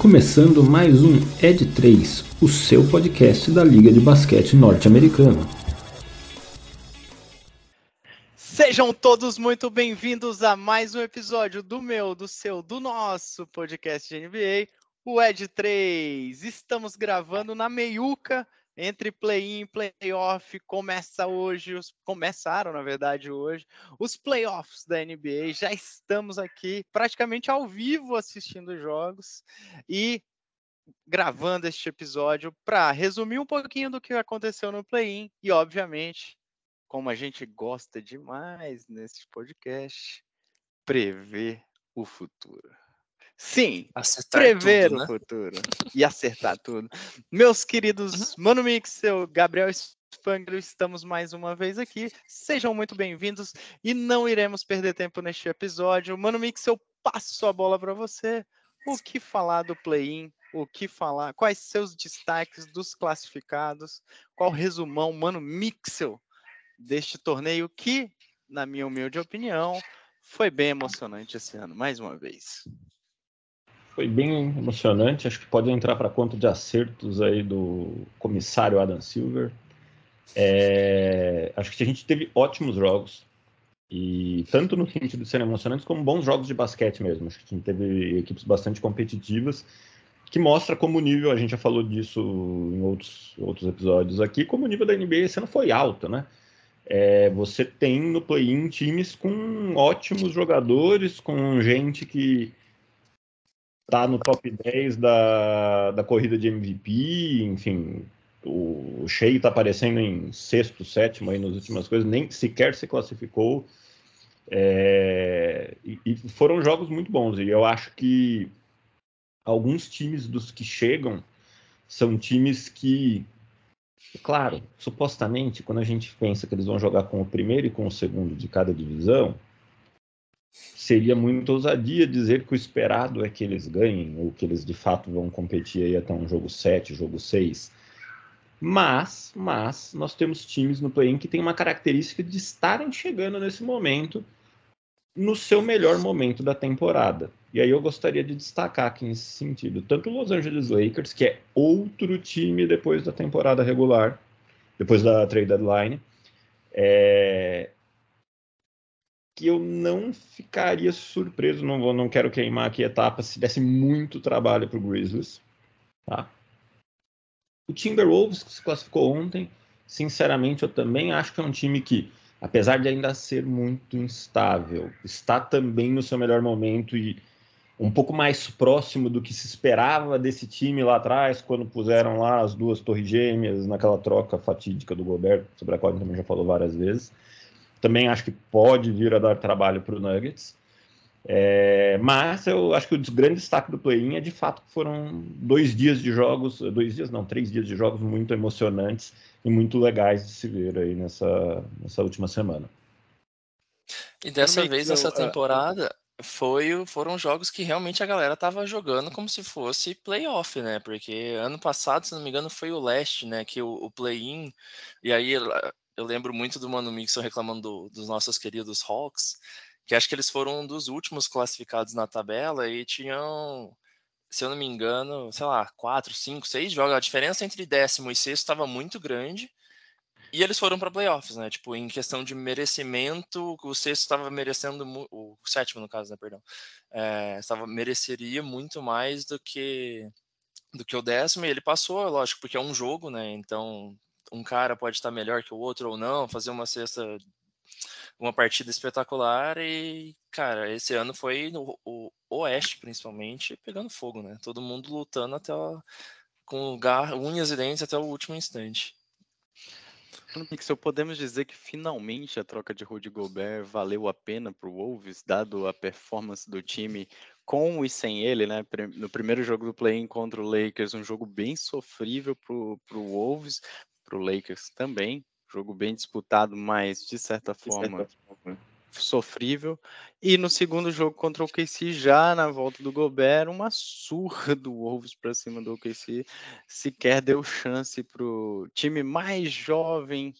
começando mais um Ed 3, o seu podcast da Liga de Basquete Norte-Americana. Sejam todos muito bem-vindos a mais um episódio do meu, do seu, do nosso podcast de NBA, o Ed 3. Estamos gravando na meiuca entre play-in e play-off. Começa hoje, os, começaram na verdade hoje, os playoffs da NBA. Já estamos aqui praticamente ao vivo assistindo jogos e gravando este episódio para resumir um pouquinho do que aconteceu no play-in e, obviamente, como a gente gosta demais nesse podcast, prever o futuro. Sim, acertar prever tudo, né? o futuro e acertar tudo. Meus queridos uhum. Mano Mixel, Gabriel Spangler, estamos mais uma vez aqui. Sejam muito bem-vindos e não iremos perder tempo neste episódio. Mano Mixel, passo a bola para você. O que falar do play-in? O que falar? Quais seus destaques dos classificados? Qual resumão, Mano Mixel, deste torneio que, na minha humilde opinião, foi bem emocionante esse ano, mais uma vez foi bem emocionante. Acho que pode entrar para conta de acertos aí do comissário Adam Silver. É, acho que a gente teve ótimos jogos. E tanto no sentido de serem emocionantes, como bons jogos de basquete mesmo. Acho que a gente teve equipes bastante competitivas, que mostra como o nível, a gente já falou disso em outros, outros episódios aqui, como o nível da NBA esse ano foi alto, né? É, você tem no play-in times com ótimos jogadores, com gente que tá no top 10 da, da corrida de MVP, enfim, o Shea está aparecendo em sexto, sétimo aí nas últimas coisas, nem sequer se classificou. É, e, e, foram jogos muito bons. E eu acho que alguns times dos que chegam são times que, claro, supostamente, quando a gente pensa que eles vão jogar com o primeiro e com o segundo de cada divisão, seria muita ousadia dizer que o esperado é que eles ganhem, ou que eles de fato vão competir aí até um jogo 7, jogo 6. Mas, mas, nós temos times no play-in que têm uma característica de estarem chegando nesse momento no seu melhor momento da temporada. E aí eu gostaria de destacar aqui nesse sentido, tanto o Los Angeles Lakers, que é outro time depois da temporada regular, depois da trade deadline, é, que eu não ficaria surpreso, não, vou, não quero queimar aqui a etapa, se desse muito trabalho para o Grizzlies. Tá? O Timberwolves, que se classificou ontem, sinceramente, eu também acho que é um time que, apesar de ainda ser muito instável, está também no seu melhor momento e um pouco mais próximo do que se esperava desse time lá atrás, quando puseram lá as duas torres gêmeas naquela troca fatídica do Gobert, sobre a qual a gente também já falou várias vezes também acho que pode vir a dar trabalho para o Nuggets. É, mas eu acho que o grande destaque do play-in é de fato que foram dois dias de jogos, dois dias não, três dias de jogos muito emocionantes e muito legais de se ver aí nessa, nessa última semana. E dessa vez, nessa é, temporada, foi, foram jogos que realmente a galera tava jogando como se fosse playoff, né? Porque ano passado, se não me engano, foi o leste, né? Que o, o play-in, e aí eu lembro muito do Mano Mixon reclamando do, dos nossos queridos Hawks, que acho que eles foram um dos últimos classificados na tabela e tinham, se eu não me engano, sei lá, quatro, cinco, seis jogos. A diferença entre décimo e sexto estava muito grande. E eles foram para playoffs, né? Tipo, em questão de merecimento, o sexto estava merecendo, o sétimo no caso, né? Perdão, é, estava mereceria muito mais do que do que o décimo. E ele passou, lógico, porque é um jogo, né? Então um cara pode estar melhor que o outro ou não, fazer uma cesta, uma partida espetacular e, cara, esse ano foi no o Oeste, principalmente, pegando fogo, né? Todo mundo lutando até com gar, unhas e dentes até o último instante. Pixel, podemos dizer que finalmente a troca de Rudy Gobert valeu a pena para o Wolves, dado a performance do time com e sem ele, né? No primeiro jogo do play-in contra o Lakers, um jogo bem sofrível para o Wolves, para o Lakers também. Jogo bem disputado, mas de certa forma, de certa forma sofrível. E no segundo jogo contra o OKC, já na volta do Gobert, uma surra do Wolves para cima do OKC. Sequer deu chance para o time mais jovem,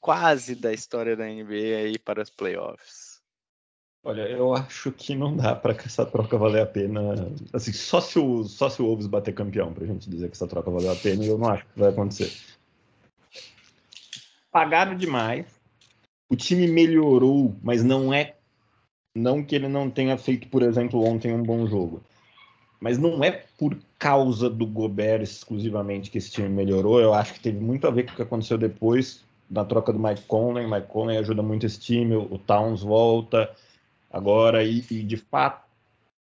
quase da história da NBA, aí para as playoffs. Olha, eu acho que não dá para que essa troca valer a pena. Assim, só se o, só se o Wolves bater campeão, para a gente dizer que essa troca valeu a pena, e eu não acho que vai acontecer. Pagaram demais, o time melhorou, mas não é. Não que ele não tenha feito, por exemplo, ontem um bom jogo. Mas não é por causa do Gobert exclusivamente que esse time melhorou. Eu acho que teve muito a ver com o que aconteceu depois, na troca do Mike Conley. Mike Conley ajuda muito esse time, o Towns volta agora, e, e de fato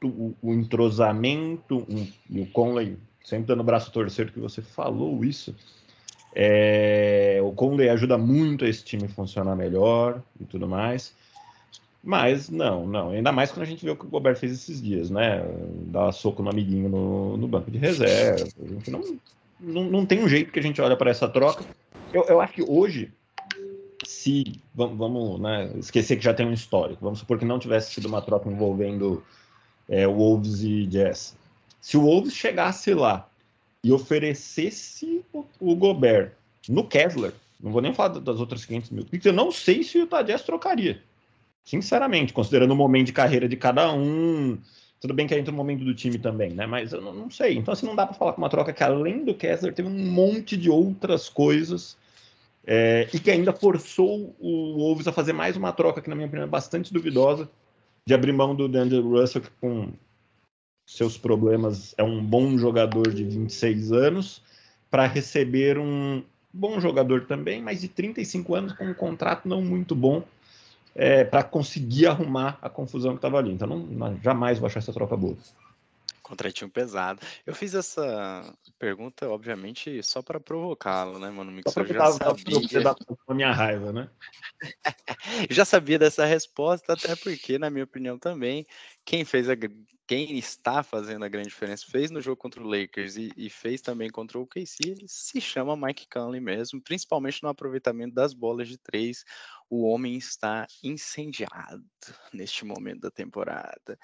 o, o entrosamento, um, e o Conley sempre dando o braço torcer que você falou isso. É, o Conley ajuda muito esse time funcionar melhor e tudo mais. Mas não, não. Ainda mais quando a gente vê o que o Gobert fez esses dias, né? Dar soco no amiguinho no, no banco de reserva. Não, não, não tem um jeito que a gente olha para essa troca. Eu, eu acho que hoje, se vamos, vamos né, esquecer que já tem um histórico, vamos supor que não tivesse sido uma troca envolvendo é, Wolves e Jazz. Se o Wolves chegasse lá e oferecesse o, o Gobert no Kessler, não vou nem falar das outras 500 mil eu não sei se o Tadjess trocaria. Sinceramente, considerando o momento de carreira de cada um. Tudo bem que entra o momento do time também, né? Mas eu não, não sei. Então, assim, não dá para falar com uma troca que, além do Kessler, teve um monte de outras coisas é, e que ainda forçou o Wolves a fazer mais uma troca que, na minha opinião, é bastante duvidosa, de abrir mão do Daniel Russell, com seus problemas é um bom jogador de 26 anos, para receber um bom jogador também, mas de 35 anos com um contrato não muito bom é, para conseguir arrumar a confusão que estava ali. Então, não, não, jamais vou achar essa troca boa. Contratinho pesado. Eu fiz essa pergunta, obviamente, só para provocá-lo, né, mano? Mix? Só eu já sabia. a minha raiva, né? já sabia dessa resposta, até porque, na minha opinião, também, quem fez a quem está fazendo a grande diferença, fez no jogo contra o Lakers e, e fez também contra o KC, se chama Mike Conley mesmo, principalmente no aproveitamento das bolas de três. O homem está incendiado neste momento da temporada.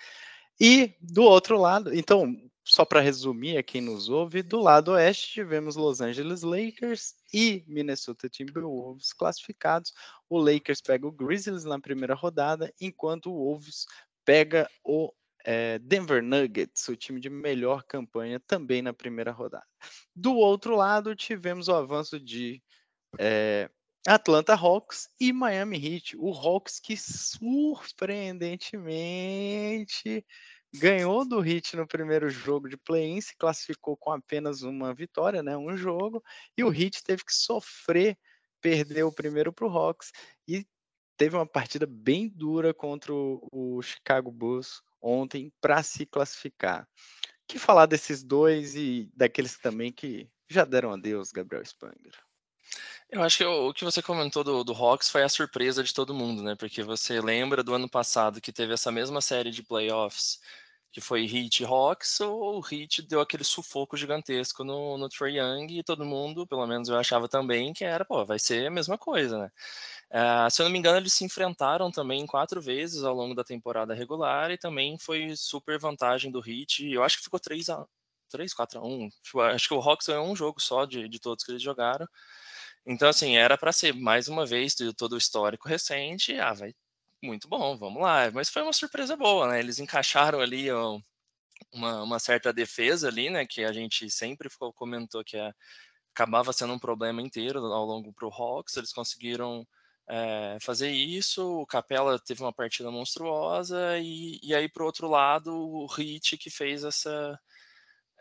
E do outro lado, então, só para resumir a quem nos ouve, do lado oeste tivemos Los Angeles Lakers e Minnesota Timberwolves classificados. O Lakers pega o Grizzlies na primeira rodada, enquanto o Wolves pega o é, Denver Nuggets, o time de melhor campanha, também na primeira rodada. Do outro lado, tivemos o avanço de é, Atlanta Hawks e Miami Heat. O Hawks que surpreendentemente ganhou do Heat no primeiro jogo de play-in, se classificou com apenas uma vitória, né, um jogo, e o Heat teve que sofrer, perder o primeiro para o Hawks e teve uma partida bem dura contra o Chicago Bulls ontem para se classificar. Que falar desses dois e daqueles também que já deram adeus, Gabriel Spanger? Eu acho que o, que você comentou do, do Hawks foi a surpresa de todo mundo, né? Porque você lembra do ano passado que teve essa mesma série de playoffs que foi Heat Hawks, ou o Heat deu aquele sufoco gigantesco no, no Trae Young e todo mundo, pelo menos eu achava também, que era, pô, vai ser a mesma coisa, né? Uh, se eu não me engano, eles se enfrentaram também quatro vezes ao longo da temporada regular e também foi super vantagem do Heat. Eu acho que ficou 3 a 3, 4 a 1. Tipo, acho que o Hawks é um jogo só de, de todos que eles jogaram. Então, assim, era para ser mais uma vez de todo o histórico recente. Ah, vai muito bom, vamos lá. Mas foi uma surpresa boa, né? Eles encaixaram ali uma, uma, certa defesa ali, né? Que a gente sempre comentou que é, acabava sendo um problema inteiro ao longo para o Hawks. Eles conseguiram é, fazer isso. O Capela teve uma partida monstruosa e, e aí, o outro lado, o Hit que fez essa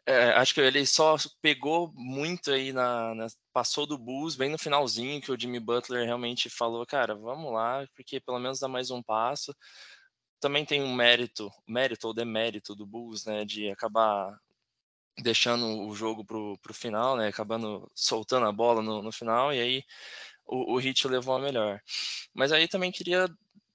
é, acho que ele só pegou muito aí na, na, passou do Bulls bem no finalzinho que o Jimmy Butler realmente falou, cara, vamos lá, porque pelo menos dá mais um passo. Também tem um mérito, mérito ou demérito do Bulls, né, de acabar deixando o jogo pro, pro final, né, acabando soltando a bola no, no final e aí o, o Hit levou a melhor. Mas aí também queria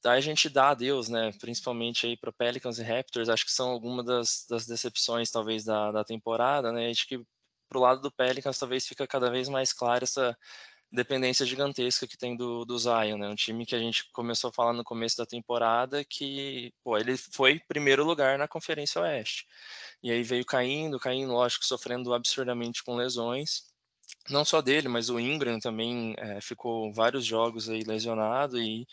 a gente dá adeus, né? Principalmente aí para Pelicans e Raptors, acho que são algumas das, das decepções talvez da, da temporada, né? Acho que pro lado do Pelicans talvez fica cada vez mais clara essa dependência gigantesca que tem do, do Zion, né? Um time que a gente começou a falar no começo da temporada que, pô, ele foi primeiro lugar na Conferência Oeste. E aí veio caindo, caindo, lógico, sofrendo absurdamente com lesões. Não só dele, mas o Ingram também é, ficou vários jogos aí lesionado e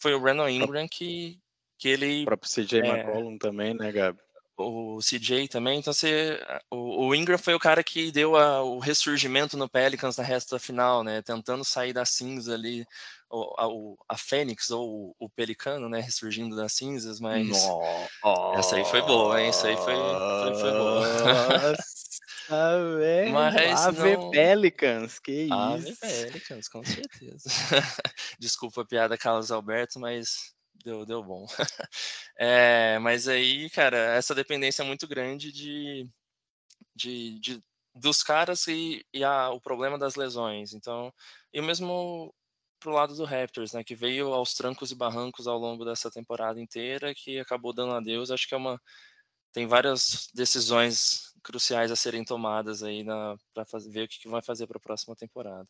foi o Brandon Ingram que, que ele. O próprio CJ é, McCollum também, né, Gabi? O CJ também. Então, você, o, o Ingram foi o cara que deu a, o ressurgimento no Pelicans na resta final, né? Tentando sair da cinza ali, o, a, a Fênix ou o Pelicano, né? Ressurgindo das cinzas, mas. Nossa. Essa aí foi boa, hein? Essa aí foi, foi, foi boa. Ah, velho. Ave não... Pelicans, que isso. Ave Pelicans, com certeza. Desculpa a piada, Carlos Alberto, mas deu, deu bom. é, mas aí, cara, essa dependência é muito grande de, de, de dos caras e, e a, o problema das lesões. Então, e o mesmo pro lado do Raptors, né, que veio aos trancos e barrancos ao longo dessa temporada inteira, que acabou dando adeus. Acho que é uma tem várias decisões cruciais a serem tomadas aí para ver o que, que vai fazer para a próxima temporada.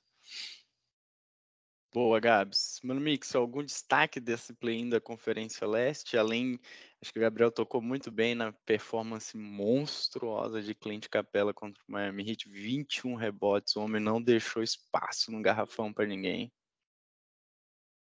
Boa, Gabs. Mano Mix, algum destaque desse play-in da Conferência Leste? Além, acho que o Gabriel tocou muito bem na performance monstruosa de Clint Capella contra o Miami Heat. 21 rebotes, o homem não deixou espaço no garrafão para ninguém.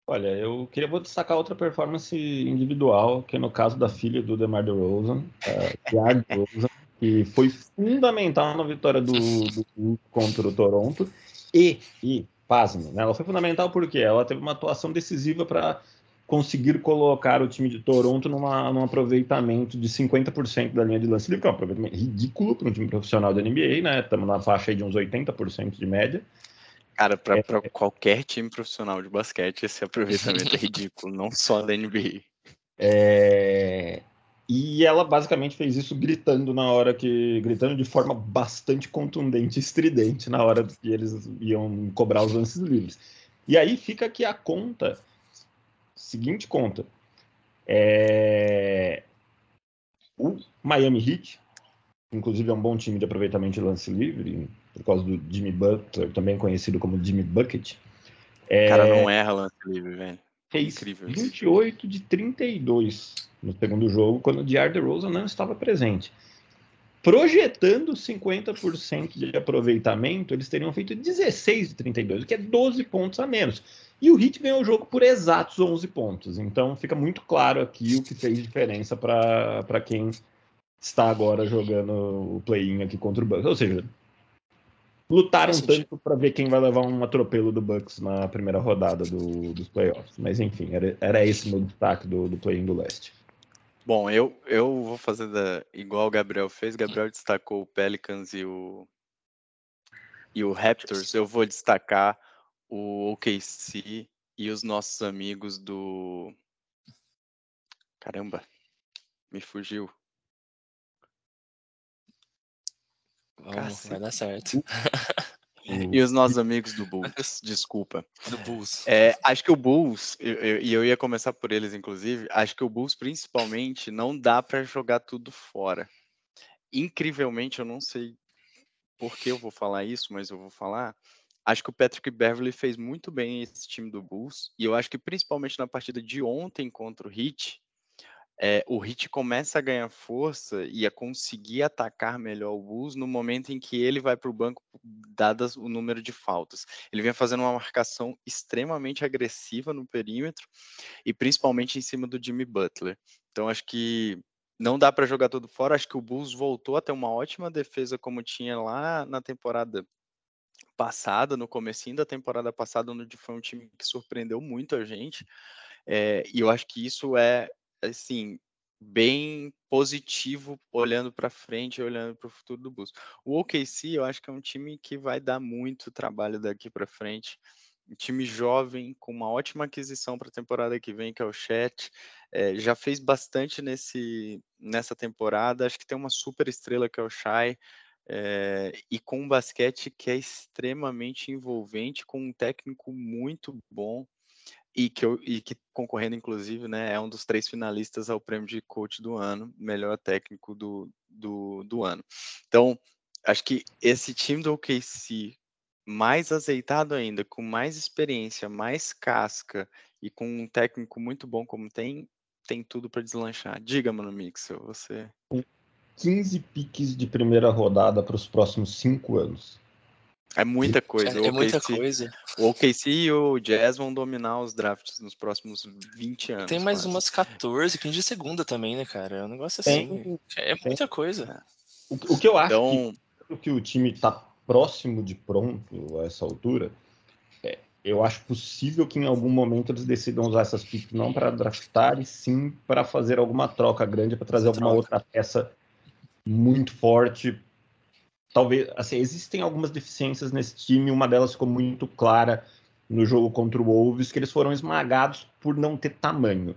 Olha, eu queria vou destacar outra performance individual, que é no caso da filha do DeMar DeRozan, a DeRozan, que foi fundamental na vitória do, do contra o Toronto. E, e pasme, né? Ela foi fundamental porque ela teve uma atuação decisiva para conseguir colocar o time de Toronto numa, num aproveitamento de 50% da linha de lance livre, que é um aproveitamento ridículo para um time profissional da NBA, né? Estamos na faixa de uns 80% de média. Cara, para é, qualquer time profissional de basquete, esse aproveitamento é ridículo, não só da NBA. É, e ela basicamente fez isso gritando na hora que. gritando de forma bastante contundente estridente na hora que eles iam cobrar os lances livres. E aí fica aqui a conta. Seguinte conta. É... O Miami Heat, inclusive é um bom time de aproveitamento de lance livre, por causa do Jimmy Butler, também conhecido como Jimmy Bucket. É... O cara não erra lance livre, velho. Fez Incrível 28 de 32 no segundo jogo, quando o DeAr DeRozan não estava presente. Projetando 50% de aproveitamento, eles teriam feito 16 de 32, o que é 12 pontos a menos. E o Heat ganhou o jogo por exatos 11 pontos. Então fica muito claro aqui o que fez diferença para quem está agora jogando o play-in aqui contra o Bucks. Ou seja, lutaram tanto para ver quem vai levar um atropelo do Bucks na primeira rodada do, dos playoffs. Mas enfim, era, era esse meu destaque do, do play-in do leste. Bom, eu, eu vou fazer da, igual o Gabriel fez. Gabriel destacou o Pelicans e o, e o Raptors. Eu vou destacar o OKC e os nossos amigos do. Caramba, me fugiu. Vamos, vai dar certo. E os nossos amigos do Bulls, desculpa. Do Bulls. É, acho que o Bulls, e eu, eu, ia começar por eles, inclusive, acho que o Bulls, principalmente, não dá para jogar tudo fora. Incrivelmente, eu não sei por que eu vou falar isso, mas eu vou falar. Acho que o Patrick Beverly fez muito bem esse time do Bulls, e eu acho que principalmente na partida de ontem contra o Heat, é, o Hit começa a ganhar força e a conseguir atacar melhor o Bulls no momento em que ele vai para o banco, dadas o número de faltas. Ele vem fazendo uma marcação extremamente agressiva no perímetro e principalmente em cima do Jimmy Butler. Então acho que não dá para jogar tudo fora. Acho que o Bulls voltou a ter uma ótima defesa como tinha lá na temporada passada, no comecinho da temporada passada, onde foi um time que surpreendeu muito a gente. É, e eu acho que isso é assim, bem positivo olhando para frente, olhando para o futuro do Bulls. O OKC, eu acho que é um time que vai dar muito trabalho daqui para frente. Um time jovem, com uma ótima aquisição para a temporada que vem, que é o Chat. É, já fez bastante nesse, nessa temporada. Acho que tem uma super estrela que é o Shai. É, e com um basquete que é extremamente envolvente, com um técnico muito bom e que, eu, e que concorrendo, inclusive, né, é um dos três finalistas ao prêmio de coach do ano, melhor técnico do, do, do ano. Então, acho que esse time do OKC, mais azeitado ainda, com mais experiência, mais casca e com um técnico muito bom como tem, tem tudo para deslanchar. Diga, mano, Mixel, você. 15 piques de primeira rodada para os próximos cinco anos. É muita coisa. É, é muita coisa. O OKC e o Jazz vão dominar os drafts nos próximos 20 anos. Tem mais quase. umas 14, 15 de segunda também, né, cara? É um negócio assim. Tem, é muita coisa. O, o, que eu acho então... que, que o time tá próximo de pronto a essa altura, é, eu acho possível que em algum momento eles decidam usar essas picks não para draftar, e sim para fazer alguma troca grande, para trazer alguma troca. outra peça muito forte talvez, assim, existem algumas deficiências nesse time, uma delas ficou muito clara no jogo contra o Wolves, que eles foram esmagados por não ter tamanho.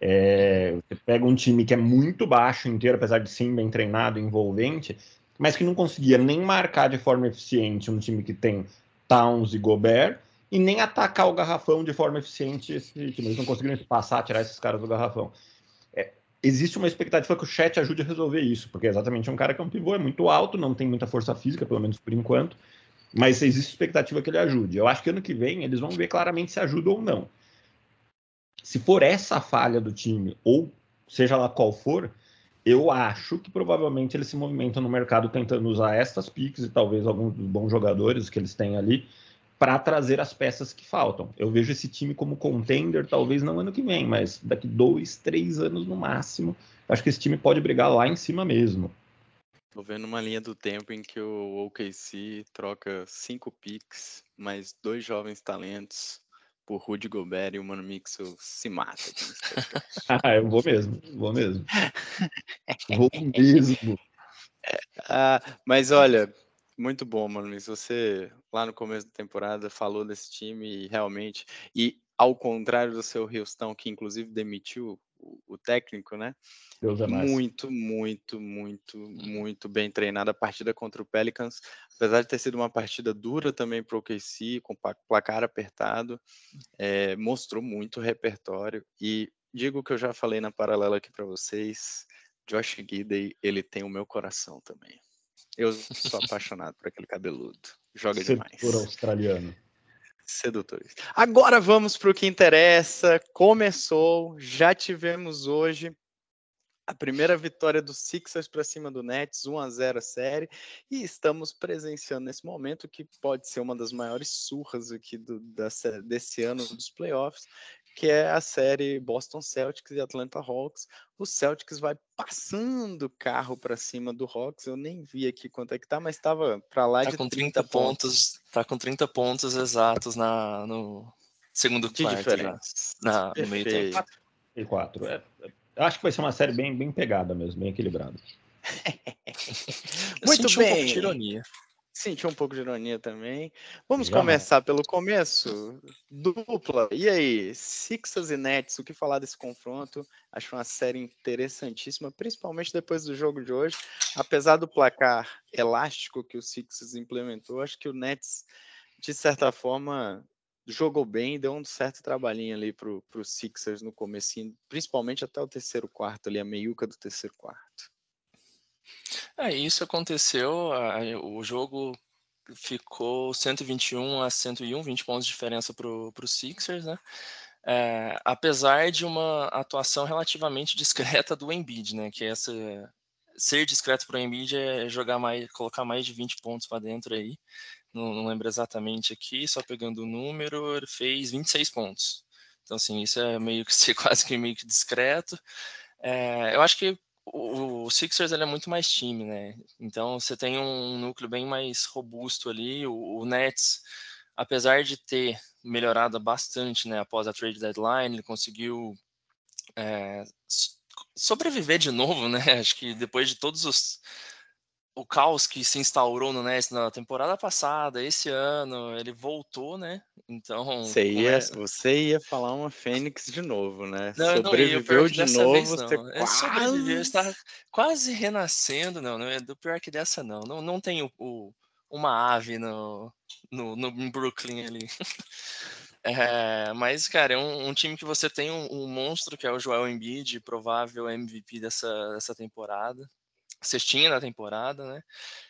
É, você pega um time que é muito baixo inteiro, apesar de sim bem treinado, envolvente, mas que não conseguia nem marcar de forma eficiente um time que tem Towns e Gobert, e nem atacar o garrafão de forma eficiente esse time. Eles não conseguiram passar, tirar esses caras do garrafão existe uma expectativa que o chat ajude a resolver isso, porque é exatamente um cara que é um pivô, é muito alto, não tem muita força física, pelo menos por enquanto, mas existe expectativa que ele ajude. Eu acho que ano que vem eles vão ver claramente se ajuda ou não. Se for essa a falha do time, ou seja lá qual for, eu acho que provavelmente eles se movimentam no mercado tentando usar estas picks e talvez alguns bons jogadores que eles têm ali para trazer as peças que faltam. Eu vejo esse time como contender, talvez não ano que vem, mas daqui dois, três anos no máximo. Acho que esse time pode brigar lá em cima mesmo. Tô vendo uma linha do tempo em que o OKC troca cinco picks, mais dois jovens talentos por Rudy Gobert e o Mano Mixel se mata. ah, eu vou mesmo, vou mesmo. vou mesmo. Ah, mas olha, muito bom, mano. Mas você, lá no começo da temporada, falou desse time e realmente. E ao contrário do seu Houston, que inclusive demitiu o, o técnico, né? Deus é mais. Muito, muito, muito, muito bem treinada a partida contra o Pelicans. Apesar de ter sido uma partida dura também para o KC, com placar apertado, é, mostrou muito repertório. E digo que eu já falei na paralela aqui para vocês. Josh Gidey, ele tem o meu coração também. Eu sou apaixonado por aquele cabeludo. Joga Sedutor demais. Sedutor australiano. Sedutores. Agora vamos para o que interessa. Começou, já tivemos hoje a primeira vitória do Sixers para cima do Nets, 1 a 0 a série, e estamos presenciando nesse momento que pode ser uma das maiores surras aqui do, da, desse ano dos playoffs, que é a série Boston Celtics e Atlanta Hawks. O Celtics vai passando o carro para cima do Hawks. Eu nem vi aqui quanto é que tá, mas estava para lá tá de com 30, 30 pontos. pontos. Tá com 30 pontos exatos na no segundo que quarto, na, no meio tempo. E quatro. É, eu acho que vai ser uma série bem, bem pegada mesmo, bem equilibrada. Muito bem. Um pouco de ironia. Senti um pouco de ironia também. Vamos Já. começar pelo começo. Dupla. E aí, Sixers e Nets, o que falar desse confronto? Acho uma série interessantíssima, principalmente depois do jogo de hoje. Apesar do placar elástico que o Sixers implementou, acho que o Nets, de certa forma, jogou bem, deu um certo trabalhinho ali para o Sixers no começo, principalmente até o terceiro quarto, ali a meiuca do terceiro quarto. É, isso aconteceu, o jogo ficou 121 a 101, 20 pontos de diferença para o Sixers, né? É, apesar de uma atuação relativamente discreta do Embiid, né? Que essa ser discreto para o Embiid é jogar mais, colocar mais de 20 pontos para dentro aí. Não, não, lembro exatamente aqui, só pegando o número, ele fez 26 pontos. Então, assim, isso é meio que ser quase que meio que discreto. É, eu acho que o, Sixers ele é muito mais time, né? Então você tem um núcleo bem mais robusto ali. O, o Nets, apesar de ter melhorado bastante, né, após a trade deadline, ele conseguiu é, sobreviver de novo, né? Acho que depois de todos os o caos que se instaurou no Nets na temporada passada, esse ano, ele voltou, né? Então. Você ia, começa... você ia falar uma Fênix de novo, né? Não, sobreviveu não de novo. Vez, não. Ele quase... sobreviveu, está quase renascendo. Não, não é do pior que dessa, não. Não, não tem o, o uma ave no, no, no Brooklyn ali. É, mas, cara, é um, um, time que você tem um, um, monstro que é o Joel Embiid, provável MVP dessa, dessa temporada cestinha da temporada, né?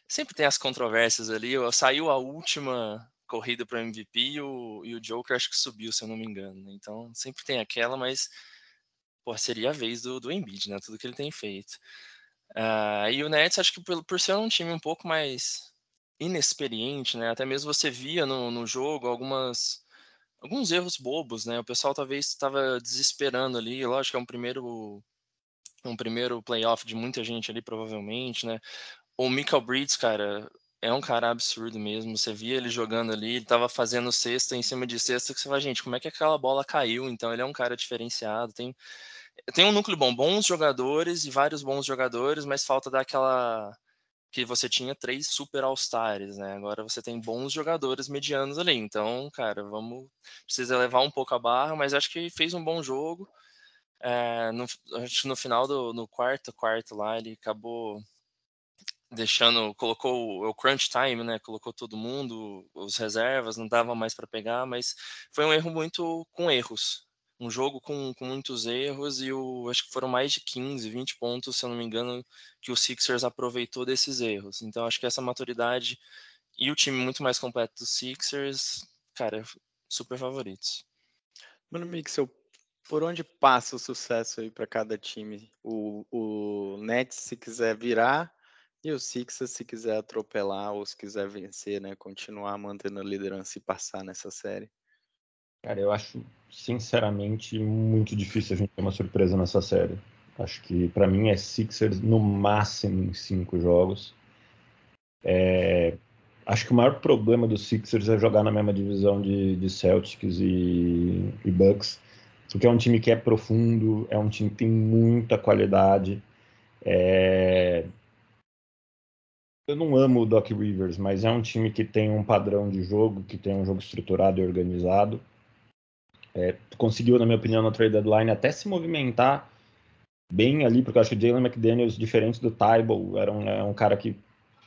Sempre tem as controvérsias ali. Saiu a última corrida para MVP e o, e o Joker acho que subiu, se eu não me engano. Né? Então sempre tem aquela, mas pô, seria a vez do, do Embiid, né? Tudo que ele tem feito. Uh, e o Nets, acho que por, por ser um time um pouco mais inexperiente, né? Até mesmo você via no, no jogo algumas alguns erros bobos, né? O pessoal talvez estava desesperando ali. Lógico que é um primeiro um primeiro playoff de muita gente ali, provavelmente, né? O Michael Breeds, cara, é um cara absurdo mesmo. Você via ele jogando ali, ele tava fazendo cesta em cima de cesta, que você fala, gente, como é que aquela bola caiu? Então ele é um cara diferenciado, tem tem um núcleo bom, bons jogadores e vários bons jogadores, mas falta daquela que você tinha três super all-stars, né? Agora você tem bons jogadores medianos ali. Então, cara, vamos precisa levar um pouco a barra, mas acho que fez um bom jogo. É, no, acho que no final do no quarto quarto lá ele acabou deixando, colocou o, o crunch time, né? Colocou todo mundo, os reservas, não dava mais para pegar, mas foi um erro muito com erros. Um jogo com, com muitos erros e o, acho que foram mais de 15, 20 pontos, se eu não me engano, que o Sixers aproveitou desses erros. Então acho que essa maturidade e o time muito mais completo dos Sixers, cara, super favoritos. Mano, Mixel, por onde passa o sucesso aí para cada time? O, o Nets, se quiser virar, e o Sixers, se quiser atropelar ou se quiser vencer, né? Continuar mantendo a liderança e passar nessa série. Cara, eu acho, sinceramente, muito difícil a gente ter uma surpresa nessa série. Acho que, para mim, é Sixers no máximo em cinco jogos. É... Acho que o maior problema do Sixers é jogar na mesma divisão de, de Celtics e, e Bucks, porque é um time que é profundo, é um time que tem muita qualidade. É eu não amo o Doc Rivers, mas é um time que tem um padrão de jogo, que tem um jogo estruturado e organizado. É, conseguiu, na minha opinião, na trade deadline até se movimentar bem ali, porque eu acho que o Jalen McDaniels, diferente do Tybalt, era um, é um cara que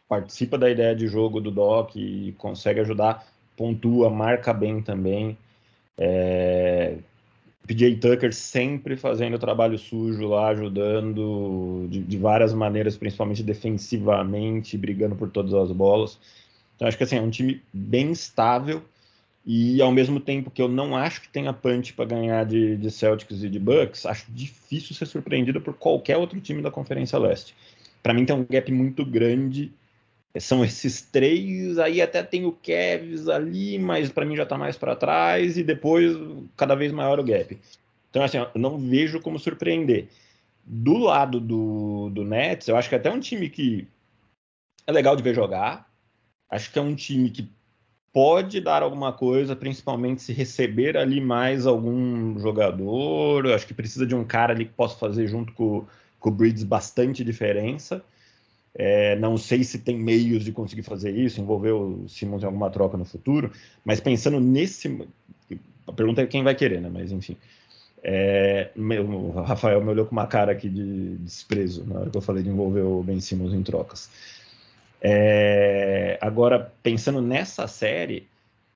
participa da ideia de jogo do Doc e consegue ajudar, pontua, marca bem também. É, PJ Tucker sempre fazendo trabalho sujo lá, ajudando de, de, várias maneiras, principalmente defensivamente, brigando por todas as bolas. Então acho que assim, é um time bem estável e ao mesmo tempo que eu não acho que tenha punch para ganhar de, de, Celtics e de Bucks, acho difícil ser surpreendido por qualquer outro time da Conferência Leste. Para mim tem um gap muito grande. São esses três, aí até tem o Kevs ali, mas para mim já está mais para trás, e depois cada vez maior o gap. Então, assim, não vejo como surpreender. Do lado do, do Nets, eu acho que é até um time que é legal de ver jogar. Acho que é um time que pode dar alguma coisa, principalmente se receber ali mais algum jogador. Acho que precisa de um cara ali que possa fazer junto com, com o Breeds bastante diferença. É, não sei se tem meios de conseguir fazer isso, envolver o Simmons em alguma troca no futuro, mas pensando nesse. A pergunta é quem vai querer, né? Mas enfim. É, meu, o Rafael me olhou com uma cara aqui de desprezo na hora que eu falei de envolver o Ben Simmons em trocas. É, agora, pensando nessa série,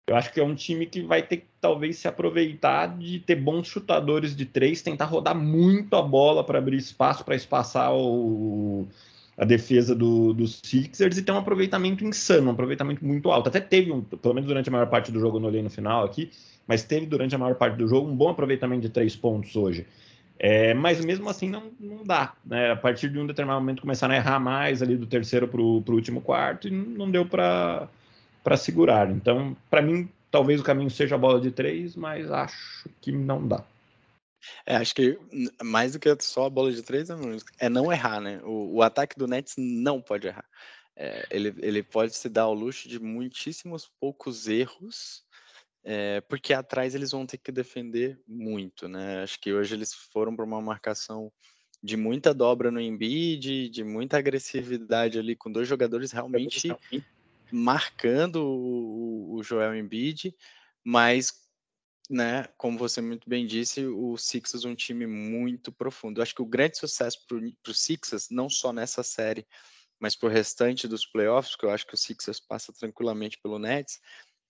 eu acho que é um time que vai ter que talvez se aproveitar de ter bons chutadores de três, tentar rodar muito a bola para abrir espaço, para espaçar o, a defesa do, dos Sixers e tem um aproveitamento insano, um aproveitamento muito alto. Até teve, um, pelo menos durante a maior parte do jogo, eu não olhei no final aqui, mas teve durante a maior parte do jogo um bom aproveitamento de três pontos hoje. É, mas mesmo assim não, não dá. Né? A partir de um determinado momento começaram a errar mais ali do terceiro para o último quarto e não deu para segurar. Então, para mim, talvez o caminho seja a bola de três, mas acho que não dá. É, acho que mais do que só a bola de três é, é não errar, né? O, o ataque do Nets não pode errar. É, ele, ele pode se dar ao luxo de muitíssimos poucos erros, é, porque atrás eles vão ter que defender muito, né? Acho que hoje eles foram para uma marcação de muita dobra no Embiid, de muita agressividade ali, com dois jogadores realmente marcando o, o Joel Embiid, mas né, como você muito bem disse, o Sixers é um time muito profundo. Eu acho que o grande sucesso para o Sixers, não só nessa série, mas para o restante dos playoffs, que eu acho que o Sixers passa tranquilamente pelo Nets,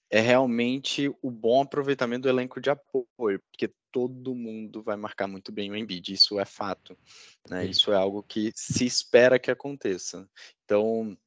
é realmente o bom aproveitamento do elenco de apoio, porque todo mundo vai marcar muito bem o Embiid, isso é fato, né? Isso é algo que se espera que aconteça. Então,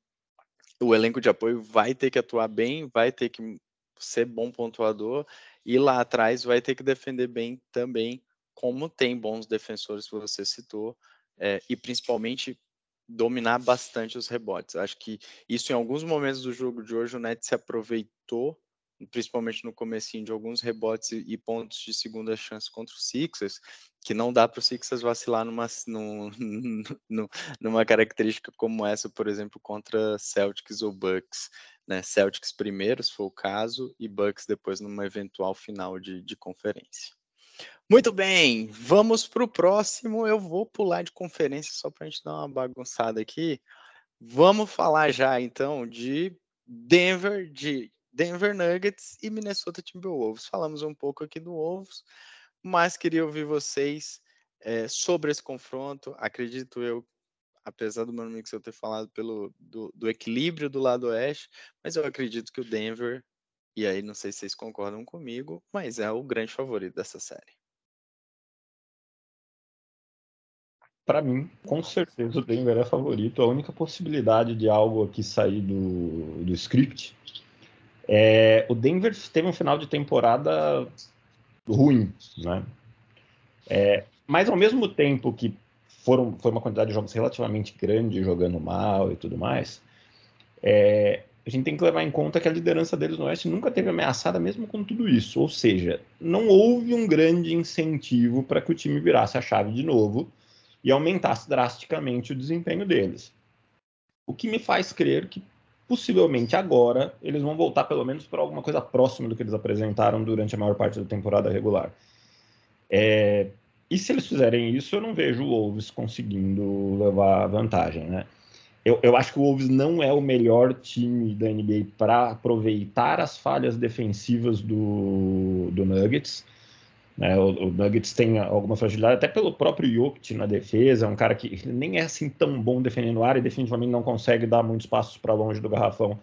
o elenco de apoio vai ter que atuar bem, vai ter que ser bom pontuador e lá atrás vai ter que defender bem também, como tem bons defensores que você citou, é, e principalmente dominar bastante os rebotes. Acho que isso em alguns momentos do jogo de hoje o Nets se aproveitou, principalmente no comecinho de alguns rebotes e pontos de segunda chance contra os Sixers, que não dá para os Sixers vacilar numa, num, numa característica como essa, por exemplo, contra Celtics ou Bucks. Né? Celtics primeiro, se for o caso, e Bucks depois numa eventual final de, de conferência. Muito bem, vamos para o próximo. Eu vou pular de conferência só para a gente dar uma bagunçada aqui. Vamos falar já então de Denver, de Denver Nuggets e Minnesota Timberwolves. Falamos um pouco aqui do Wolves, mas queria ouvir vocês é, sobre esse confronto. Acredito eu, apesar do meu eu ter falado pelo do, do equilíbrio do lado oeste, mas eu acredito que o Denver, e aí não sei se vocês concordam comigo, mas é o grande favorito dessa série. para mim, com certeza o Denver é favorito. A única possibilidade de algo aqui sair do, do script é o Denver teve um final de temporada ruim, né? É, mas ao mesmo tempo que foram, foi uma quantidade de jogos relativamente grande, jogando mal e tudo mais, é, a gente tem que levar em conta que a liderança deles no Oeste nunca teve ameaçada mesmo com tudo isso. Ou seja, não houve um grande incentivo para que o time virasse a chave de novo e aumentasse drasticamente o desempenho deles. O que me faz crer que possivelmente agora eles vão voltar pelo menos para alguma coisa próxima do que eles apresentaram durante a maior parte da temporada regular. É, e se eles fizerem isso, eu não vejo o Wolves conseguindo levar vantagem, né? Eu, eu acho que o Wolves não é o melhor time da NBA para aproveitar as falhas defensivas do, do Nuggets. Né? O, o, Nuggets tem alguma fragilidade, até pelo próprio Jokic na defesa, é um cara que nem é assim tão bom defendendo a área e definitivamente não consegue dar muitos passos para longe do garrafão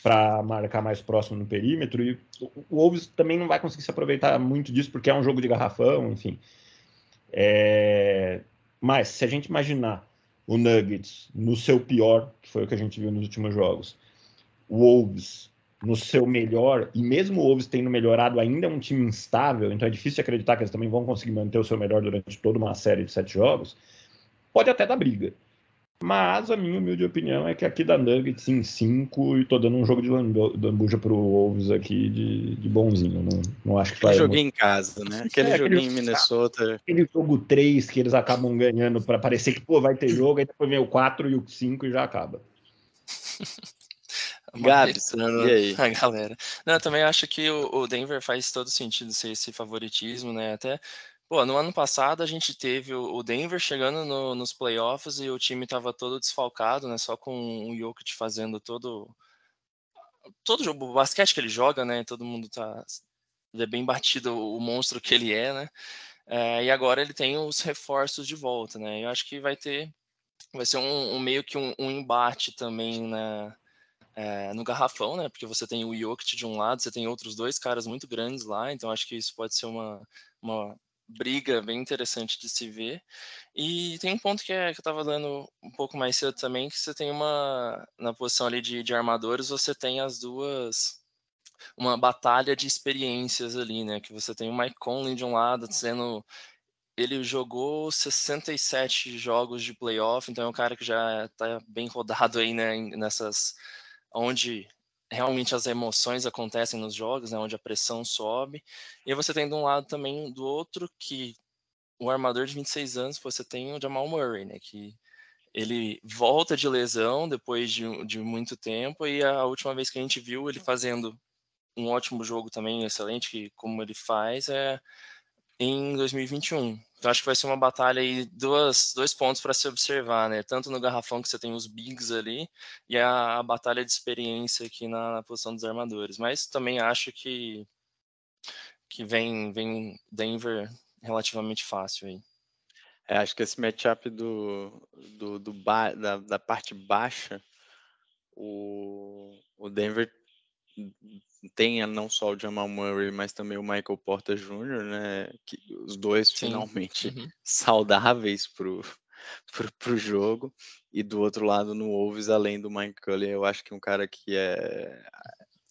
para marcar mais próximo no perímetro. E o Wolves também não vai conseguir se aproveitar muito disso porque é um jogo de garrafão, enfim. É... Mas se a gente imaginar o Nuggets no seu pior, que foi o que a gente viu nos últimos jogos, o Wolves no seu melhor, e mesmo o Wolves tendo melhorado, ainda é um time instável, então é difícil acreditar que eles também vão conseguir manter o seu melhor durante toda uma série de sete jogos, pode até dar briga. Mas a minha humilde opinião é que aqui da Nuggets em cinco e tô dando um jogo de lambuja pro Wolves aqui de, de bonzinho. Não, não acho que vai. Joguinho muito... em casa, né? Aquele é, joguinho em Minnesota. Aquele jogo 3 que eles acabam ganhando para parecer que pô, vai ter jogo, aí depois vem o 4 e o 5 e já acaba. Gabs, e aí? A galera. Não, eu também acho que o, Denver faz todo sentido ser esse favoritismo, né? Até, pô, no ano passado a gente teve o Denver chegando no, nos playoffs e o time estava todo desfalcado, né? Só com o Jokic fazendo todo todo jogo, o basquete que ele joga, né? Todo mundo tá é bem batido o monstro que ele é, né? É, e agora ele tem os reforços de volta, né? Eu acho que vai ter, vai ser um, um meio que um, um embate também na é, no garrafão, né? Porque você tem o Jokic de um lado, você tem outros dois caras muito grandes lá, então acho que isso pode ser uma, uma briga bem interessante de se ver. E tem um ponto que, é, que eu estava dando um pouco mais cedo também, que você tem uma, na posição ali de, de armadores, você tem as duas, uma batalha de experiências ali, né? Que você tem o Mike Conley de um lado, sendo ele jogou 67 jogos de playoff, então é um cara que já está bem rodado aí né, nessas onde realmente as emoções acontecem nos jogos, né, onde a pressão sobe. E você tem de um lado também do outro que o armador de 26 anos, você tem o Jamal Murray, né, que ele volta de lesão depois de, de muito tempo e a última vez que a gente viu ele fazendo um ótimo jogo também, excelente, que como ele faz, é em 2021. Então acho que vai ser uma batalha aí, duas, dois pontos para se observar, né? Tanto no garrafão que você tem os bigs ali e a, a batalha de experiência aqui na, na, posição dos armadores. Mas também acho que que vem vem Denver relativamente fácil aí. É, acho que esse matchup do, do, do ba, da, da parte baixa, o, o Denver tenha não só o Jamal Murray, mas também o Michael Porter Jr., né? Que os dois Sim. finalmente uhum. saudáveis pro, pro, pro jogo. E do outro lado, no Wolves, além do Mike Cully, eu acho que um cara que é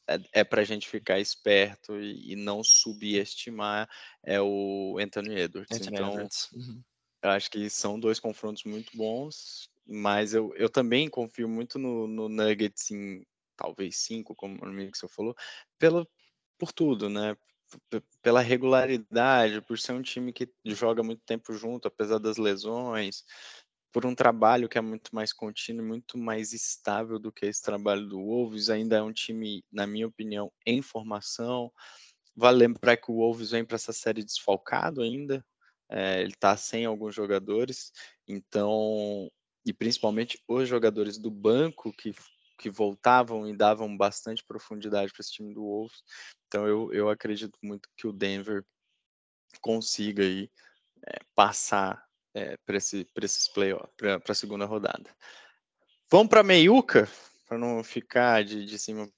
é, é para a gente ficar esperto e, e, não subestimar é o Anthony Edwards. Anthony então, Edwards. Uhum. eu acho que são dois confrontos muito bons mas eu, eu também confio muito no, no Nuggets em talvez cinco, como o você falou, pelo, por tudo, né? pela regularidade, por ser um time que joga muito tempo junto, apesar das lesões, por um trabalho que é muito mais contínuo, muito mais estável do que esse trabalho do Wolves, ainda é um time, na minha opinião, em formação. Vale lembrar que o Wolves vem para essa série desfalcado ainda, é, ele está sem alguns jogadores, então, e principalmente os jogadores do banco que que voltavam e davam bastante profundidade para esse time do Wolves. Então eu, eu acredito muito que o Denver consiga aí é, passar é, para esse, esses playoffs, para a segunda rodada. Vamos para meiuca, para não ficar de, de cima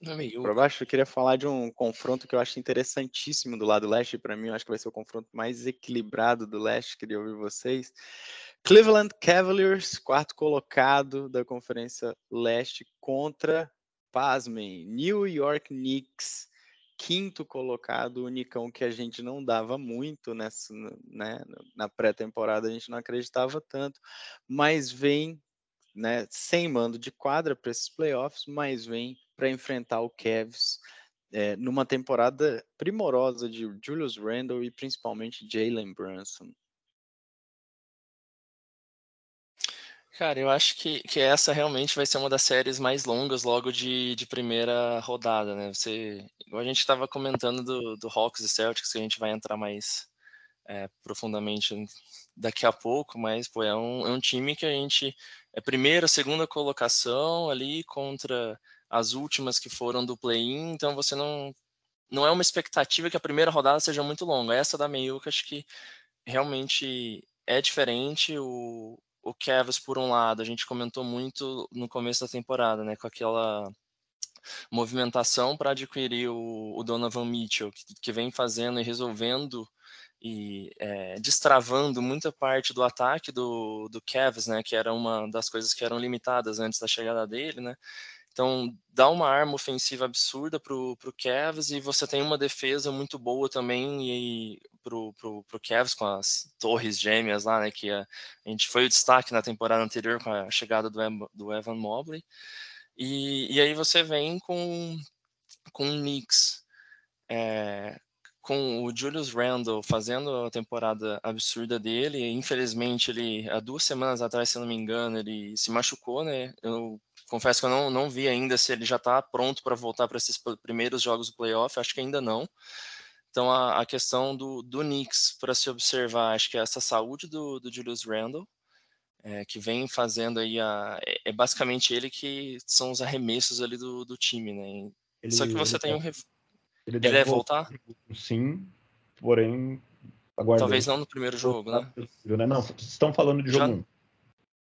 para baixo. Eu queria falar de um confronto que eu acho interessantíssimo do lado leste. Para mim, eu acho que vai ser o confronto mais equilibrado do leste. Queria ouvir vocês. Cleveland Cavaliers, quarto colocado da Conferência Leste, contra, pasmem, New York Knicks, quinto colocado, o Nicão que a gente não dava muito nessa, né, na pré-temporada, a gente não acreditava tanto, mas vem né, sem mando de quadra para esses playoffs, mas vem para enfrentar o Cavs é, numa temporada primorosa de Julius Randle e principalmente Jalen Brunson. Cara, eu acho que, que essa realmente vai ser uma das séries mais longas logo de, de primeira rodada, né? Você, a gente estava comentando do, do Hawks e Celtics, que a gente vai entrar mais é, profundamente daqui a pouco, mas pô, é, um, é um time que a gente é primeira, segunda colocação ali contra as últimas que foram do play-in, então você não não é uma expectativa que a primeira rodada seja muito longa. Essa da Meiuca acho que realmente é diferente. O, o Cavs, por um lado, a gente comentou muito no começo da temporada, né, com aquela movimentação para adquirir o, o, Donovan Mitchell, que, que, vem fazendo e resolvendo e é, destravando muita parte do ataque do, do Cavs, né, que era uma das coisas que eram limitadas antes da chegada dele, né, então, dá uma arma ofensiva absurda para o Cavs e você tem uma defesa muito boa também para o Cavs com as torres gêmeas lá, né? Que a, a, gente foi o destaque na temporada anterior com a chegada do, do Evan Mobley. E, e aí você vem com, com o Knicks, é, com o Julius Randle fazendo a temporada absurda dele. Infelizmente, ele há duas semanas atrás, se não me engano, ele se machucou, né? Eu confesso que eu não, não vi ainda se ele já está pronto para voltar para esses primeiros jogos do playoff, acho que ainda não. Então a, a questão do, do Knicks para se observar, acho que é essa saúde do, do Julius Randle, é, que vem fazendo aí a. É, é, basicamente ele que são os arremessos ali do, do time, né? Ele, Só que você tem um. Ele, ele deve, deve voltar? Sim, porém. Aguardei. Talvez não no primeiro jogo, né? né? Não, estão falando de jogo 1.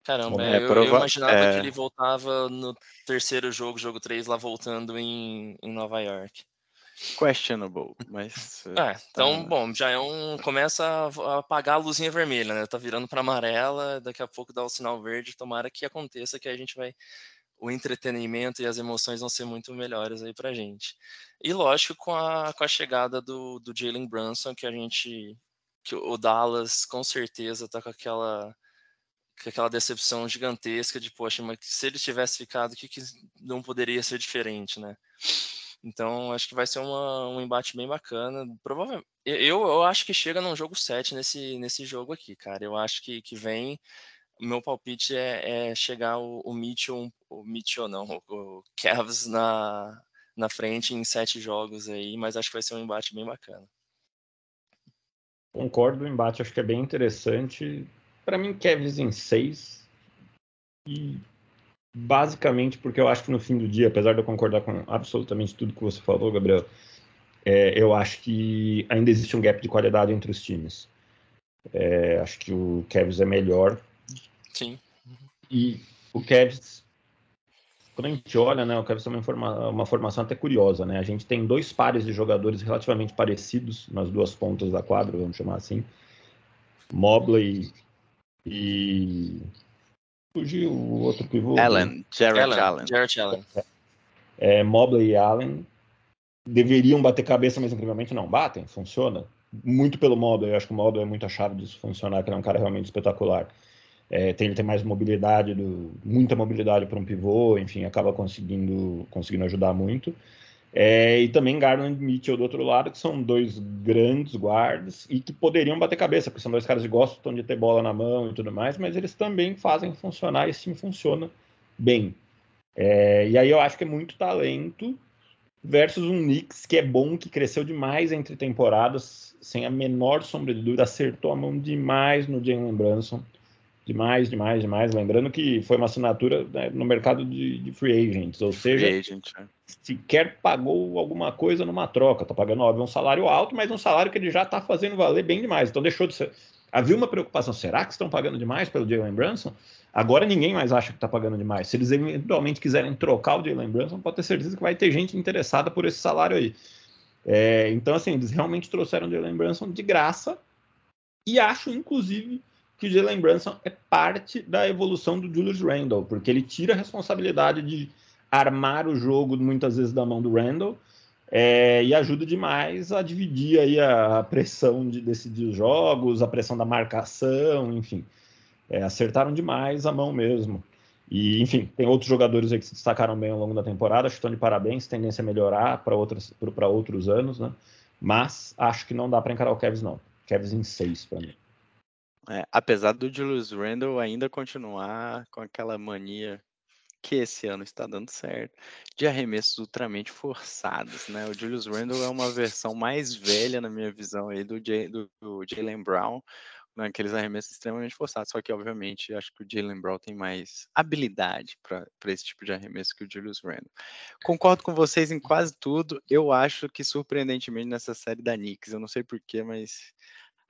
Caramba, é, eu, prova... eu, imaginava é... que ele voltava no terceiro jogo, jogo 3, lá voltando em, em Nova York. Questionable, mas. É, então, tá... bom, já é um. Começa a apagar a luzinha vermelha, né? Tá virando para amarela, daqui a pouco dá o sinal verde. Tomara que aconteça, que a gente vai. O entretenimento e as emoções vão ser muito melhores aí pra gente. E lógico, com a, com a chegada do, do Jalen Brunson, que a gente. que o Dallas com certeza tá com aquela com aquela decepção gigantesca de, poxa, mas se ele tivesse ficado, o que, que não poderia ser diferente, né? Então, acho que vai ser uma, um embate bem bacana. Provavelmente, eu, eu acho que chega num jogo 7 nesse, nesse jogo aqui, cara. Eu acho que, que vem. Meu palpite é, é chegar o, o Mitchell, o Mitchell não, o, o Cavs na, na frente em sete jogos aí, mas acho que vai ser um embate bem bacana. Concordo, o embate acho que é bem interessante. Para mim, Cavs em 6. E basicamente porque eu acho que no fim do dia, apesar de eu concordar com absolutamente tudo que você falou, Gabriel, é, eu acho que ainda existe um gap de qualidade entre os times. É, acho que o Cavs é melhor. Sim. E o Cavs, quando a gente olha, né, o Cavs tem uma, forma, uma formação até curiosa, né? A gente tem dois pares de jogadores relativamente parecidos nas duas pontas da quadra, vamos chamar assim. Mobley e. Fugiu o outro pivô. Allen, Jared Allen. Allen. Jared Allen. É, Mobley e Allen deveriam bater cabeça, mas incrivelmente não batem, funciona. Muito pelo Mobley, eu acho que o Mobley é muito a chave disso funcionar, que ele é um cara realmente espetacular. É, tem, ele tem mais mobilidade, do, muita mobilidade para um pivô, enfim, acaba conseguindo, conseguindo ajudar muito. É, e também Garland e Mitchell do outro lado, que são dois grandes guardas e que poderiam bater cabeça, porque são dois caras que gostam de ter bola na mão e tudo mais, mas eles também fazem funcionar e esse time funciona bem. É, e aí eu acho que é muito talento versus um Knicks que é bom, que cresceu demais entre temporadas, sem a menor sombra de dúvida, acertou a mão demais no Jalen Brunson. Demais, demais, demais. Lembrando que foi uma assinatura né, no mercado de, de, free agents, ou seja, agent, é. sequer pagou alguma coisa numa troca. Está pagando, óbvio, um salário alto, mas um salário que ele já está fazendo valer bem demais. Então deixou de ser. Havia uma preocupação: será que estão pagando demais pelo Jalen Brunson? Agora ninguém mais acha que está pagando demais. Se eles eventualmente quiserem trocar o Jalen Brunson, pode ter certeza que vai ter gente interessada por esse salário aí. É, então, assim, eles realmente trouxeram o Jalen Brunson de graça. E acho, inclusive, que o Jalen Brunson é parte da evolução do Julius Randle, porque ele tira a responsabilidade de armar o jogo muitas vezes da mão do Randle é, e ajuda demais a dividir aí a, pressão de decidir os jogos, a pressão da marcação, enfim é, acertaram demais a mão mesmo. E, enfim, tem outros jogadores aí que se destacaram bem ao longo da temporada, acho que estão de parabéns, tendência a melhorar para outros anos, né? Mas acho que não dá para encarar o Kevs, não. Kevs em seis para mim. É, apesar do Julius Randle ainda continuar com aquela mania que esse ano está dando certo, de arremessos ultramente forçados, né? O Julius Randle é uma versão mais velha, na minha visão, aí, do, do, do Jalen Brown, naqueles né, arremessos extremamente forçados. Só que, obviamente, acho que o Jalen Brown tem mais habilidade para esse tipo de arremesso que o Julius Randle. Concordo com vocês em quase tudo. Eu acho que, surpreendentemente, nessa série da Knicks, eu não sei porquê, mas.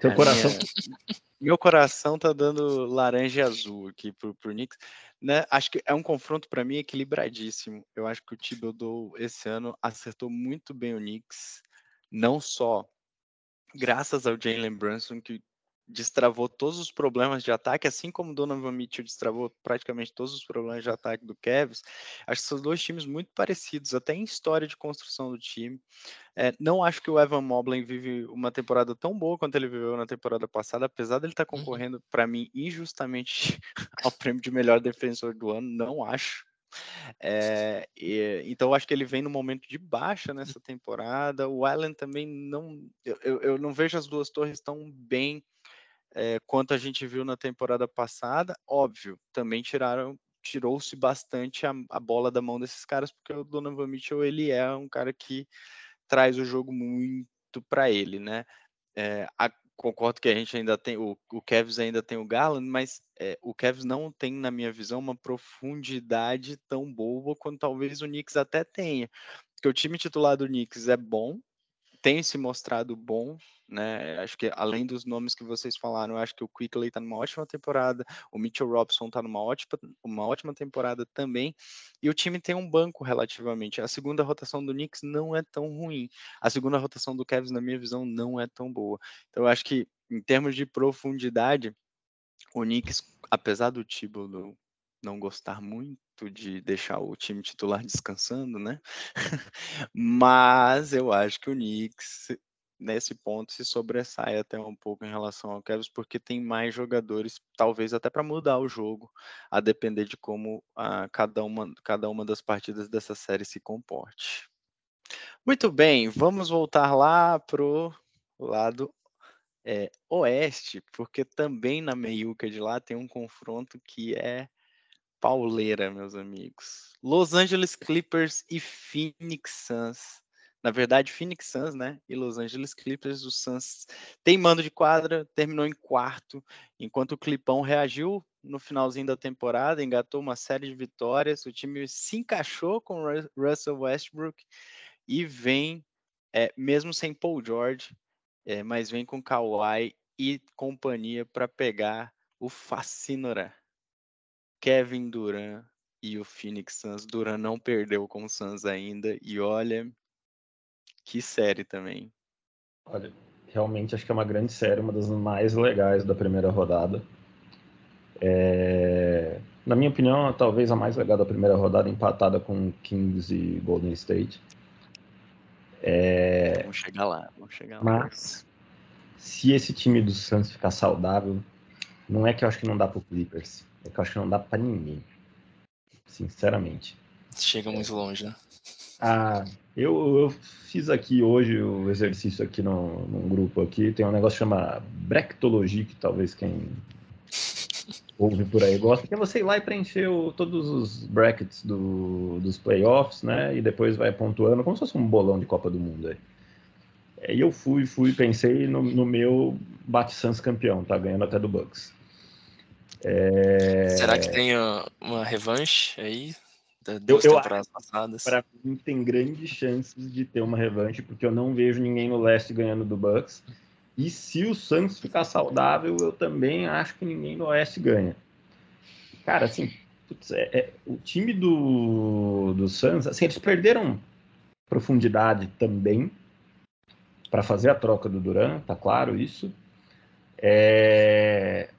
Seu coração. Minha... Meu coração tá dando laranja e azul aqui pro, pro Knicks. Né? Acho que é um confronto para mim equilibradíssimo. Eu acho que o Thibodeau esse ano acertou muito bem o Knicks, não só graças ao Jalen Brunson, que destravou todos os problemas de ataque, assim como o Donovan Mitchell destravou praticamente todos os problemas de ataque do Cavs. Acho que são dois times muito parecidos, até em história de construção do time. É, não acho que o Evan Mobley vive uma temporada tão boa quanto ele viveu na temporada passada, apesar dele estar tá uhum. concorrendo, para mim, injustamente ao prêmio de melhor defensor do ano, não acho. É, e, então, acho que ele vem no momento de baixa nessa temporada. O Allen também não. Eu, eu não vejo as duas torres tão bem é, quanto a gente viu na temporada passada, óbvio, também tiraram tirou-se bastante a, a, bola da mão desses caras, porque o Donovan Mitchell ele é um cara que traz o jogo muito para ele, né? É, a, concordo que a gente ainda tem o, o Cavs ainda tem o Garland, mas é, o Cavs não tem, na minha visão, uma profundidade tão boa quanto talvez o Knicks até tenha. Porque o time titular do Knicks é bom, tem se mostrado bom, né? Acho que além dos nomes que vocês falaram, acho que o Quickley está numa ótima temporada, o Mitchell Robson está numa ótima, uma ótima temporada também, e o time tem um banco relativamente. A segunda rotação do Knicks não é tão ruim. A segunda rotação do Cavs, na minha visão, não é tão boa. Então acho que em termos de profundidade, o Knicks, apesar do Thibodeau não gostar muito de deixar o time titular descansando, né? Mas eu acho que o Knicks nesse ponto se sobressai até um pouco em relação ao Cavs, porque tem mais jogadores, talvez até para mudar o jogo, a depender de como ah, cada, uma, cada uma das partidas dessa série se comporte. Muito bem, vamos voltar lá pro lado é, oeste, porque também na meiuca de lá tem um confronto que é pauleira, meus amigos. Los Angeles Clippers e Phoenix Suns. Na verdade, Phoenix Suns, né? E Los Angeles Clippers, o Suns tem mando de quadra, terminou em quarto, enquanto o Clipão reagiu no finalzinho da temporada, engatou uma série de vitórias, o time se encaixou com Russell Westbrook e vem, é, mesmo sem Paul George, é, mas vem com Kawhi e companhia para pegar o Fascinora. Kevin Durant e o Phoenix Suns. Durant não perdeu com o Suns ainda. E olha, que série também. Olha, realmente acho que é uma grande série, uma das mais legais da primeira rodada. É... Na minha opinião, talvez a mais legal da primeira rodada, empatada com Kings e Golden State. É... Vamos chegar lá, vamos chegar lá. Mas, se esse time do Suns ficar saudável, Não é que eu acho que não dá pro Clippers, é que eu acho que não dá para ninguém. Sinceramente. Chega muito longe, né? Ah, eu, eu fiz aqui hoje o exercício aqui no, num grupo aqui, tem um negócio que chama Bractologia, que talvez quem ouve por aí gosta, que é você ir lá e preencher o, todos os brackets do, dos playoffs, né? E depois vai pontuando, como se fosse um bolão de Copa do Mundo aí. E eu fui, fui, pensei no, no meu bate Suns campeão, tá ganhando até do Bucks. É... Será que tem uma revanche aí das eu, temporadas eu, passadas? Para mim tem grandes chances de ter uma revanche, porque eu não vejo ninguém no leste ganhando do Bucks. E se o Santos ficar saudável, eu também acho que ninguém no oeste ganha. Cara, assim, putz, é, é, o time do, do Santos, assim, eles perderam profundidade também para fazer a troca do Duran, tá claro isso. É,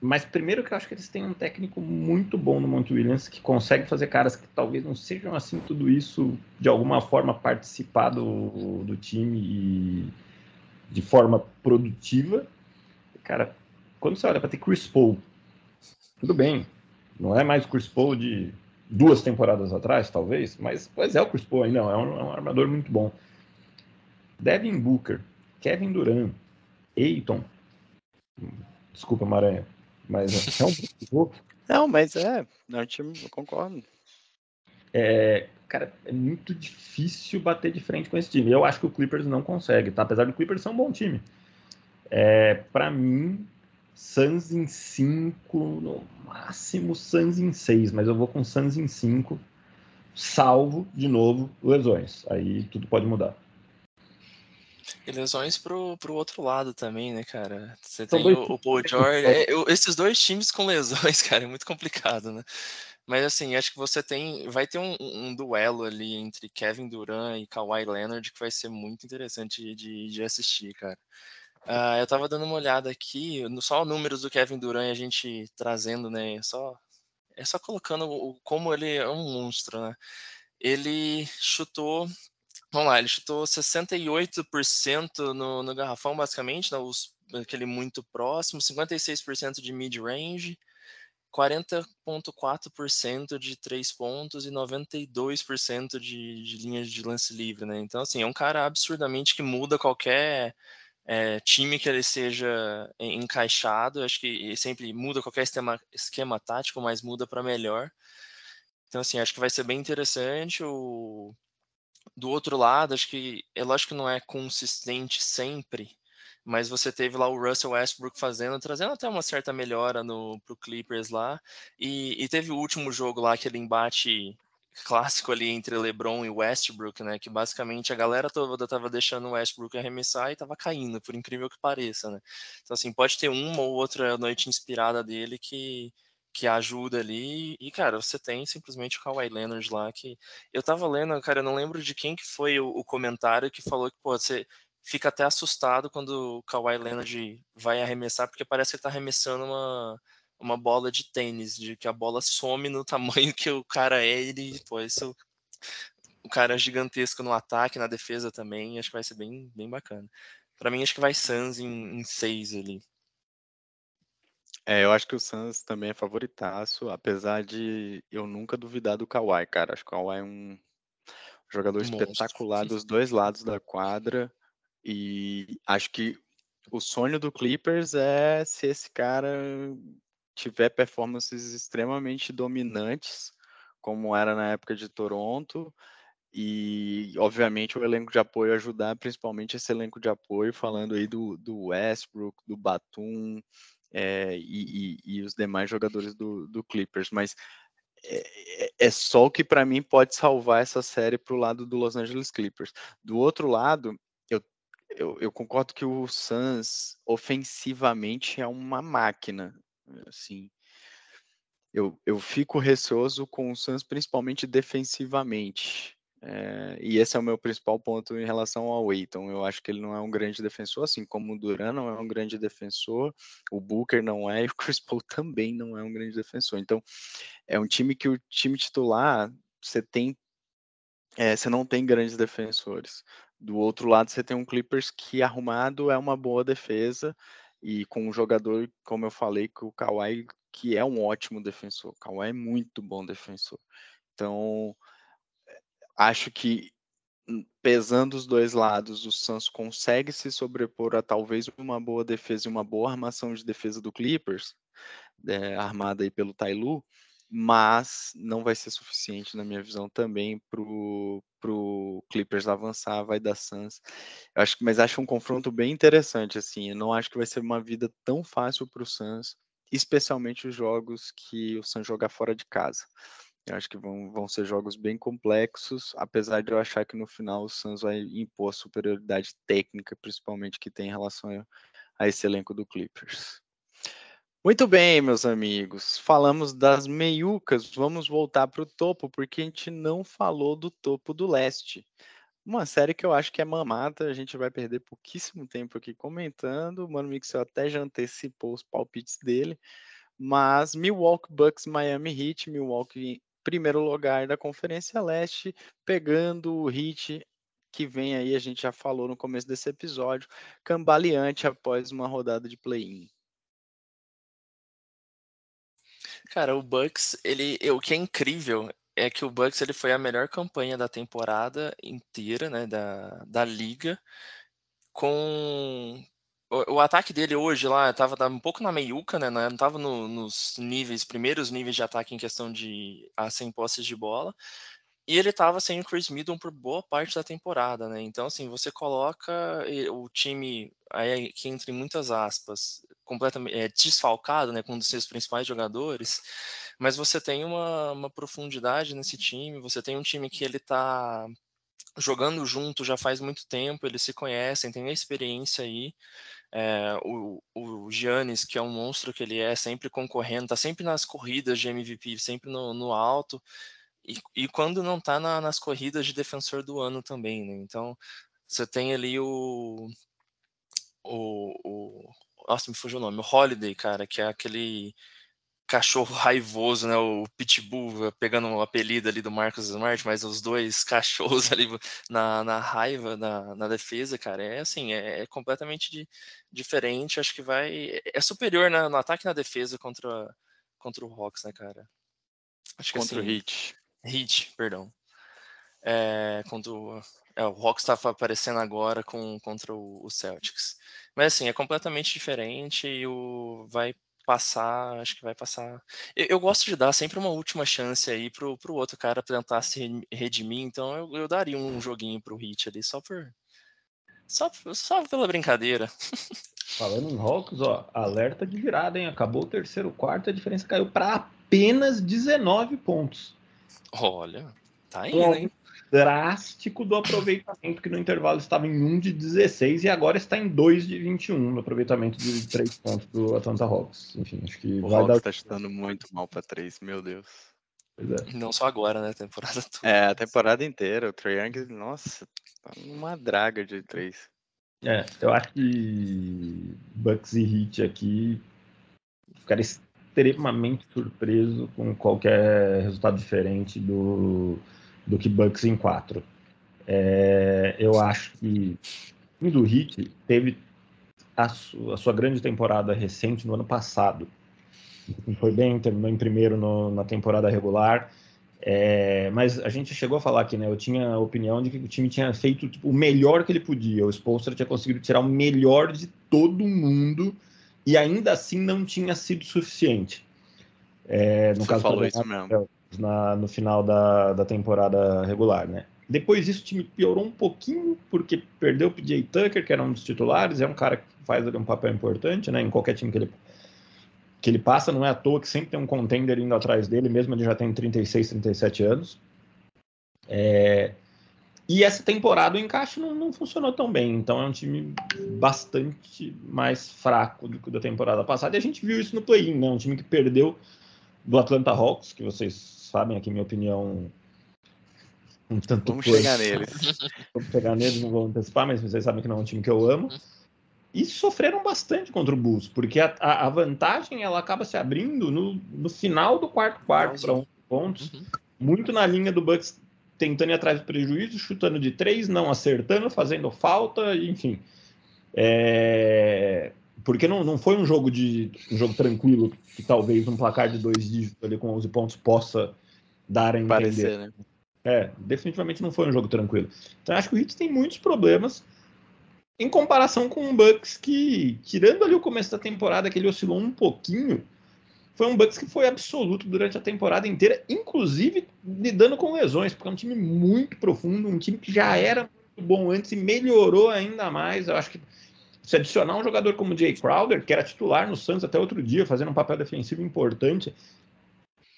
mas primeiro que eu acho que eles têm um técnico muito bom no Monte Williams, que consegue fazer caras que talvez não sejam assim tudo isso, de alguma forma participar do, do time e de forma produtiva. Cara, quando você olha para ter Chris Paul, tudo bem, não é mais o Chris Paul de duas temporadas atrás, talvez, mas, mas é o Chris Paul ainda, é um, é um armador muito bom. Devin Booker, Kevin Durant, Aiton, desculpa, Maranhão, mas é um pouco. Não, mas é, não, time, eu concordo. É, cara, é muito difícil bater de frente com esse time. Eu acho que o Clippers não consegue, tá? Apesar do Clippers ser um bom time. É, para mim, Suns em 5, no máximo Suns em 6, mas eu vou com Suns em 5, salvo, de novo, lesões. Aí tudo pode mudar. E lesões pro, pro outro lado também, né, cara? Você tem o, o Paul George. É, eu, esses dois times com lesões, cara, é muito complicado, né? Mas assim, acho que você tem. Vai ter um, um duelo ali entre Kevin Durant e Kawhi Leonard que vai ser muito interessante de, de assistir, cara. Uh, eu tava dando uma olhada aqui, só números do Kevin Durant a gente trazendo, né? Só, é só colocando o, como ele é um monstro, né? Ele chutou Vamos lá, ele chutou 68% no, no garrafão, basicamente, né, os, aquele muito próximo, 56% de mid-range, 40,4% de três pontos e 92% de, de linhas de lance livre, né? Então, assim, é um cara absurdamente que muda qualquer é, time que ele seja encaixado. Acho que sempre muda qualquer esquema, esquema tático, mas muda para melhor. Então, assim, acho que vai ser bem interessante. O do outro lado, acho que é lógico que não é consistente sempre, mas você teve lá o Russell Westbrook fazendo, trazendo até uma certa melhora no pro Clippers lá, e, e teve o último jogo lá, aquele embate clássico ali entre LeBron e Westbrook, né, que basicamente a galera toda tava deixando o Westbrook arremessar e tava caindo, por incrível que pareça, né. Então assim, pode ter uma ou outra noite inspirada dele que que ajuda ali. E, cara, você tem simplesmente o Kawhi Leonard lá que. Eu tava lendo, cara, eu não lembro de quem que foi o, o comentário que falou que, pô, você fica até assustado quando o Kawhi Leonard vai arremessar, porque parece que ele tá arremessando uma, uma bola de tênis, de que a bola some no tamanho que o cara é, ele, pô, isso. O cara é gigantesco no ataque, na defesa também, acho que vai ser bem, bem bacana. Para mim, acho que vai Suns em, em seis ali. É, eu acho que o Suns também é favoritaço, apesar de eu nunca duvidar do Kawhi, cara. Acho que o Kawhi é um jogador Monstro. espetacular dos dois lados da quadra e acho que o sonho do Clippers é se esse cara tiver performances extremamente dominantes, como era na época de Toronto, e obviamente o elenco de apoio ajudar, principalmente esse elenco de apoio, falando aí do, do Westbrook, do Batum, é, e, e, e, os demais jogadores do, do Clippers, mas é, é, é só o que para mim pode salvar essa série para o lado do Los Angeles Clippers. Do outro lado, eu, eu, eu, concordo que o Suns ofensivamente é uma máquina, assim. Eu, eu fico receoso com o Suns principalmente defensivamente. É, e esse é o meu principal ponto em relação ao Aiton. Eu acho que ele não é um grande defensor, assim como o Duran não é um grande defensor, o Booker não é, e o Chris Paul também não é um grande defensor. Então, é um time que o time titular você tem, é, você não tem grandes defensores. Do outro lado, você tem um Clippers que arrumado é uma boa defesa e com um jogador, como eu falei, que o Kawhi, que é um ótimo defensor. O Kawhi é muito bom defensor. Então, acho que hum, pesando os dois lados, o Suns consegue se sobrepor a talvez uma boa defesa e uma boa armação de defesa do Clippers, é, armada aí pelo Tailu, mas não vai ser suficiente, na minha visão, também para o Clippers avançar, vai dar Suns. Eu acho, mas acho um confronto bem interessante, assim, eu não acho que vai ser uma vida tão fácil para o Suns, especialmente os jogos que o Suns jogar fora de casa. Eu acho que vão, vão ser jogos bem complexos, apesar de eu achar que no final o Suns vai impor a superioridade técnica, principalmente que tem em relação a, esse elenco do Clippers. Muito bem, meus amigos. Falamos das meiucas. Vamos voltar para o topo, porque a gente não falou do topo do leste. Uma série que eu acho que é mamata. A gente vai perder pouquíssimo tempo aqui comentando. O Mano Mixel até já antecipou os palpites dele. Mas Milwaukee Bucks, Miami Heat, Milwaukee primeiro lugar da Conferência Leste, pegando o Heat que vem aí, a gente já falou no começo desse episódio, cambaleante após uma rodada de play-in. Cara, o Bucks, ele, o que é incrível é que o Bucks ele foi a melhor campanha da temporada inteira, né, da, da liga, com o, o ataque dele hoje lá estava um pouco na meiuca, né, não estava no, nos níveis, primeiros níveis de ataque em questão de a 100 posses de bola, e ele estava sem o Chris Middleton por boa parte da temporada, né? Então, assim, você coloca o time, aí que entre muitas aspas, completamente é, desfalcado, né, com um dos seus principais jogadores, mas você tem uma, uma profundidade nesse time, você tem um time que ele está jogando junto já faz muito tempo, eles se conhecem, tem a experiência aí. É, o, o Giannis, que é um monstro que ele é, sempre concorrendo, tá sempre nas corridas de MVP, sempre no, no alto. E, e quando não tá na, nas corridas de defensor do ano também, né? Então, você tem ali o, o, o. Nossa, me fugiu o nome. O Holiday, cara, que é aquele cachorro raivoso, né? O Pitbull eh, pegando o apelido ali do Marcos Smart, mas os dois cachorros ali na, na raiva, na, na defesa, cara, é assim, é, é completamente de, diferente. Acho que vai. É superior na, no ataque e na defesa contra, contra o Hawks, né, cara? Acho que contra assim, o Heat. Heat, perdão. É, quando é, o Hawks está aparecendo agora com, contra o, o, Celtics. Mas assim, é completamente diferente e o vai passar, acho que vai passar. Eu, eu, gosto de dar sempre uma última chance aí pro, pro outro cara tentar se redimir, então eu, eu daria um joguinho pro Hit ali, só por. Só, só pela brincadeira. Falando em Hawks, ó, alerta de virada, hein? Acabou o terceiro quarto, a diferença caiu para apenas 19 pontos. Olha, tá indo, hein? Drástico do aproveitamento, que no intervalo estava em 1 de 16 e agora está em 2 de 21 no aproveitamento de 3 pontos do Atlanta Hawks. Enfim, acho que o vai Hawks dar... está chutando muito mal para 3, meu Deus. É. Não só agora, né? A temporada toda. É, a temporada inteira. O Trae Young, nossa, tá numa draga de 3. É, eu acho que Bucks e Heat aqui ficaram extremamente surpreso com qualquer resultado diferente do, do que Bucks em 4. É, eu acho que o do Heat teve a, su, a, sua grande temporada recente no ano passado. Foi bem, terminou em primeiro no, na temporada regular. É, mas a gente chegou a falar aqui, né? Eu tinha a opinião de que o time tinha feito tipo, o melhor que ele podia. O Spolster tinha conseguido tirar o melhor de todo mundo e ainda assim não tinha sido suficiente. É, no Você caso falou isso mesmo. Na, no final da, da temporada regular, né? Depois isso o time piorou um pouquinho, porque perdeu o PJ Tucker, que era um dos titulares, é um cara que faz um papel importante, né? Em qualquer time que ele, que ele passa, não é à toa que sempre tem um contender indo atrás dele, mesmo ele já tem 36, 37 anos. É, e essa temporada o encaixe não, não, funcionou tão bem, então é um time bastante mais fraco do que da temporada passada. E a gente viu isso no play-in, né? Um time que perdeu do Atlanta Hawks, que vocês sabem aqui minha opinião um tanto Vamos chegar neles. Vamos chegar neles, não vou antecipar, mas vocês sabem que não é um time que eu amo. E sofreram bastante contra o Bulls, porque a, a, a vantagem ela acaba se abrindo no, no final do quarto quarto para 11 pontos, uhum. muito na linha do Bucks tentando ir atrás do prejuízo, chutando de três, não acertando, fazendo falta, enfim. É... porque não, não foi um jogo de um jogo tranquilo que talvez um placar de dois dígitos ali com 11 pontos possa dar a entender. Parecer, né? É, definitivamente não foi um jogo tranquilo. Então acho que o Hits tem muitos problemas em comparação com o Bucks que, tirando ali o começo da temporada que ele oscilou um pouquinho, foi um Bucks que foi absoluto durante a temporada inteira, inclusive lidando com lesões, porque é um time muito profundo, um time que já era muito bom antes e melhorou ainda mais. Eu acho que se adicionar um jogador como o Jay Crowder, que era titular no Santos até outro dia, fazendo um papel defensivo importante,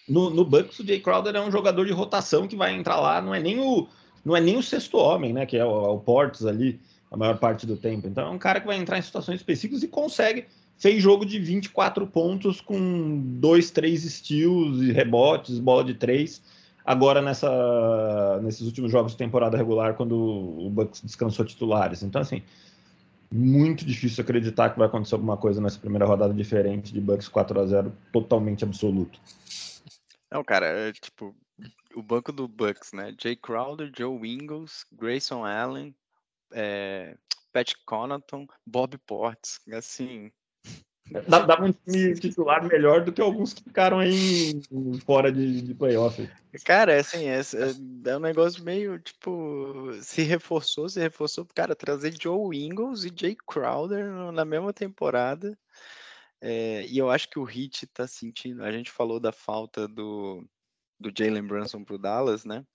no, no Bucks o Jay Crowder é um jogador de rotação que vai entrar lá, não é nem o, não é nem o sexto homem, né, que é o, é o Portes ali a maior parte do tempo. Então é um cara que vai entrar em situações específicas e consegue fez jogo de 24 pontos com dois, três steals e rebotes, bola de três. Agora nessa, nesses últimos jogos de temporada regular, quando o Bucks descansou titulares. Então, assim, muito difícil acreditar que vai acontecer alguma coisa nessa primeira rodada diferente de Bucks 4 a 0 totalmente absoluto. Não, cara, é, tipo, o banco do Bucks, né? Jay Crowder, Joe Ingles, Grayson Allen, é, Pat Connaughton, Bob Portes, assim, Dava um time titular melhor do que alguns que ficaram aí fora de, de playoff. Cara, é assim, é, é, é, um negócio meio, tipo, se reforçou, se reforçou, cara, trazer Joe Ingles e Jay Crowder na mesma temporada. É, e eu acho que o Heat tá sentindo, a gente falou da falta do, do Jalen Brunson pro Dallas, né?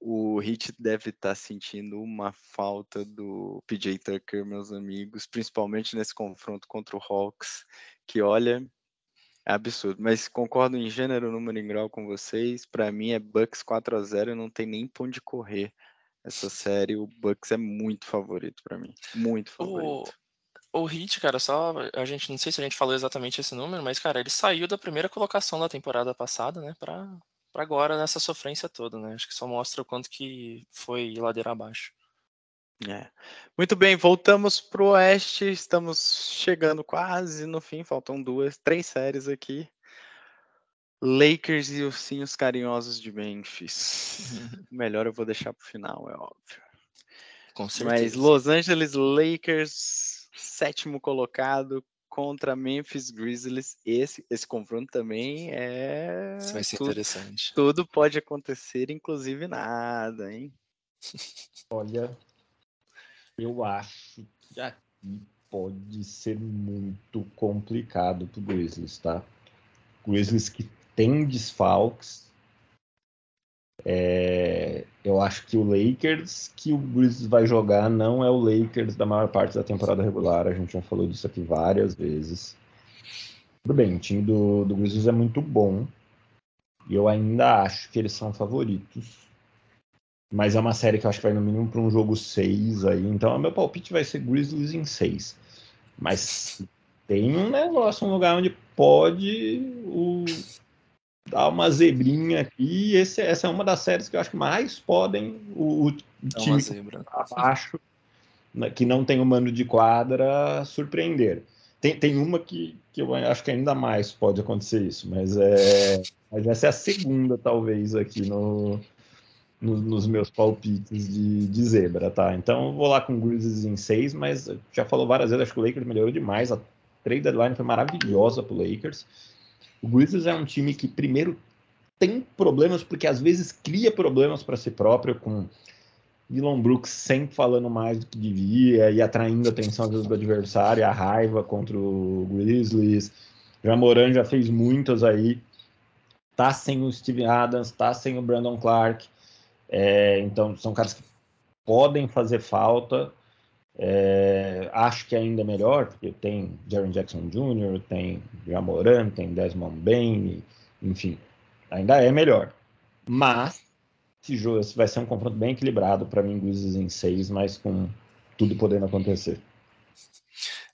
o Heat deve estar tá sentindo uma falta do PJ Tucker, meus amigos, principalmente nesse confronto contra o Hawks, que olha, é absurdo. Mas concordo em gênero, número em grau com vocês. Para mim é Bucks 4 a 0 não tem nem ponto de correr. Essa série, o Bucks é muito favorito para mim. Muito favorito. O, Heat, cara, só a gente não sei se a gente falou exatamente esse número, mas cara, ele saiu da primeira colocação da temporada passada, né, para para agora nessa sofrência toda, né? Acho que só mostra o quanto que foi ladeira abaixo. É. Muito bem, voltamos para o Oeste. Estamos chegando quase no fim. Faltam duas, três séries aqui. Lakers e Ursinhos Carinhosos de Memphis. Melhor eu vou deixar para o final, é óbvio. Com certeza. Mas Los Angeles Lakers, sétimo colocado, contra Memphis Grizzlies. Esse, esse confronto também é. Isso vai ser tudo, interessante. Tudo pode acontecer, inclusive nada, hein? Olha, eu acho que aqui pode ser muito complicado pro Grizzlies, tá? Grizzlies que tem desfalques, é, eu acho que o Lakers que o Grizzlies vai jogar não é o Lakers da maior parte da temporada regular. A gente já falou disso aqui várias vezes. Tudo bem, o time do, do Grizzlies é muito bom. E eu ainda acho que eles são favoritos. Mas é uma série que eu acho que vai no mínimo para um jogo 6 aí. Então, meu palpite vai ser Grizzlies em 6. Mas tem um negócio, um lugar onde pode o dar uma zebrinha aqui. Esse, essa é uma das séries que eu acho que mais podem o, o é time abaixo, né, que não tem o mano de quadra, surpreender. Tem, tem uma que, que eu acho que ainda mais pode acontecer isso, mas é mas essa é a segunda, talvez, aqui no, no nos meus palpites de, de zebra, tá? Então eu vou lá com o Grizzlies em seis, mas já falou várias vezes, acho que o Lakers melhorou demais. A trade deadline foi maravilhosa pro Lakers. O Grizzlies é um time que, primeiro, tem problemas, porque às vezes cria problemas para si próprio, com Dylan Brooks sempre falando mais do que devia e atraindo a atenção do adversário, a raiva contra o Grizzlies. Já Moran já fez muitas aí. Tá sem o Steven Adams, tá sem o Brandon Clark. É, então, são caras que podem fazer falta. É, acho que ainda é melhor, porque tem Jaron Jackson Jr., tem Jamoran, tem Desmond Bain, enfim, ainda é melhor. Mas esse jogo vai ser um confronto bem equilibrado para mim, Grizzlies em seis, mas com tudo podendo acontecer.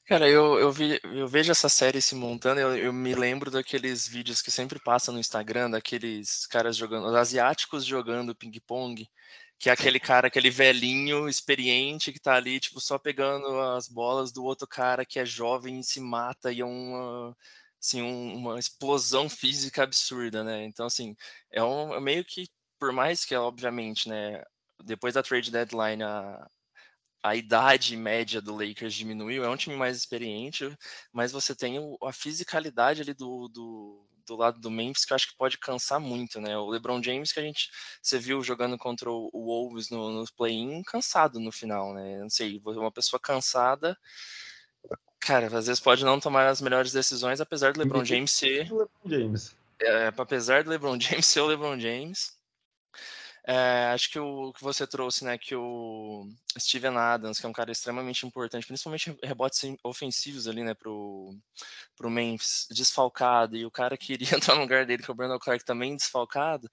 Cara, eu, eu, vi, eu vejo essa série se montando, eu, eu me lembro daqueles vídeos que sempre passam no Instagram, daqueles caras jogando, os asiáticos jogando ping-pong, que é aquele cara, aquele velhinho experiente que tá ali, tipo, só pegando as bolas do outro cara que é jovem e se mata e é uma, assim, um, uma explosão física absurda, né? Então, assim, é um é meio que, por mais que, obviamente, né, depois da trade deadline, a, a idade média do Lakers diminuiu, é um time mais experiente, mas você tem a fisicalidade ali do, do, do, lado do Memphis que eu acho que pode cansar muito, né? O LeBron James que a gente você viu jogando contra o Wolves no, no play-in cansado no final, né? Não sei, uma pessoa cansada, cara, às vezes pode não tomar as melhores decisões, apesar do LeBron James ser LeBron James. É, apesar do LeBron James ser o LeBron James, é, acho que o que você trouxe, né, que o Steven Adams, que é um cara extremamente importante, principalmente rebotes ofensivos ali, né, pro, pro Memphis, desfalcado, e o cara que iria entrar no lugar dele, que é o Brandon Clark, também desfalcado,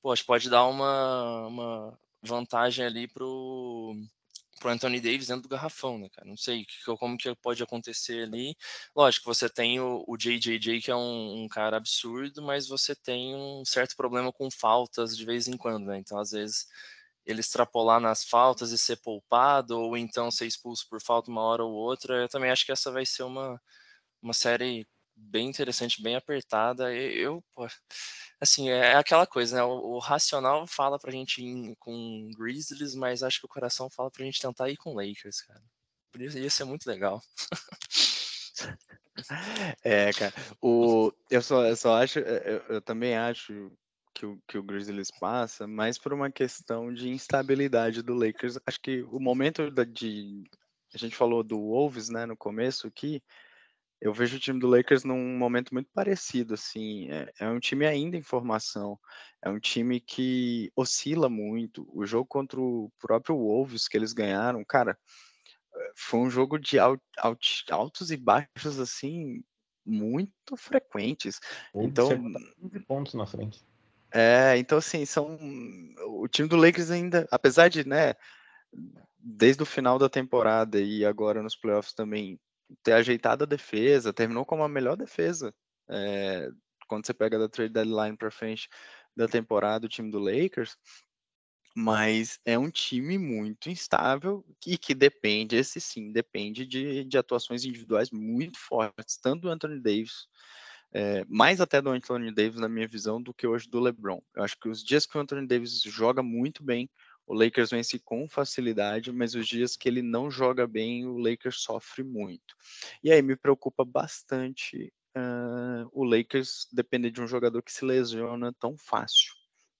pô, acho que pode dar uma, uma vantagem ali pro, pro Anthony Davis dentro do garrafão, né, cara? Não sei como que pode acontecer ali. Lógico, você tem o, o JJJ, que é um, um, cara absurdo, mas você tem um certo problema com faltas de vez em quando, né? Então, às vezes, ele extrapolar nas faltas e ser poupado, ou então ser expulso por falta uma hora ou outra, eu também acho que essa vai ser uma, uma série bem interessante, bem apertada. Eu, pô, assim, é aquela coisa, né? O, o, racional fala pra gente ir com Grizzlies, mas acho que o coração fala pra gente tentar ir com Lakers, cara. Por isso ia ser muito legal. É, cara. O, eu, só, eu só acho, eu, eu também acho que o, que o Grizzlies passa, mas por uma questão de instabilidade do Lakers. Acho que o momento da, de. A gente falou do Wolves, né, no começo aqui eu vejo o time do Lakers num momento muito parecido, assim, é, é, um time ainda em formação, é um time que oscila muito. O jogo contra o próprio Wolves que eles ganharam, cara, eh, foi um jogo de alt, alt, altos e baixos, assim, muito frequentes. então, 15 pontos na frente. É, então assim, são o time do Lakers ainda, apesar de, né, desde o final da temporada e agora nos playoffs também ter ajeitado a defesa, terminou como a melhor defesa é, quando você pega da trade deadline para frente da temporada o time do Lakers, mas é um time muito instável e que depende, esse sim, depende de, de atuações individuais muito fortes, tanto do Anthony Davis, é, mais até do Anthony Davis, na minha visão, do que hoje do LeBron. Eu acho que os dias que o Anthony Davis joga muito bem, o Lakers vence com facilidade, mas os dias que ele não joga bem, o Lakers sofre muito. E aí me preocupa bastante uh, o Lakers depender de um jogador que se lesiona tão fácil.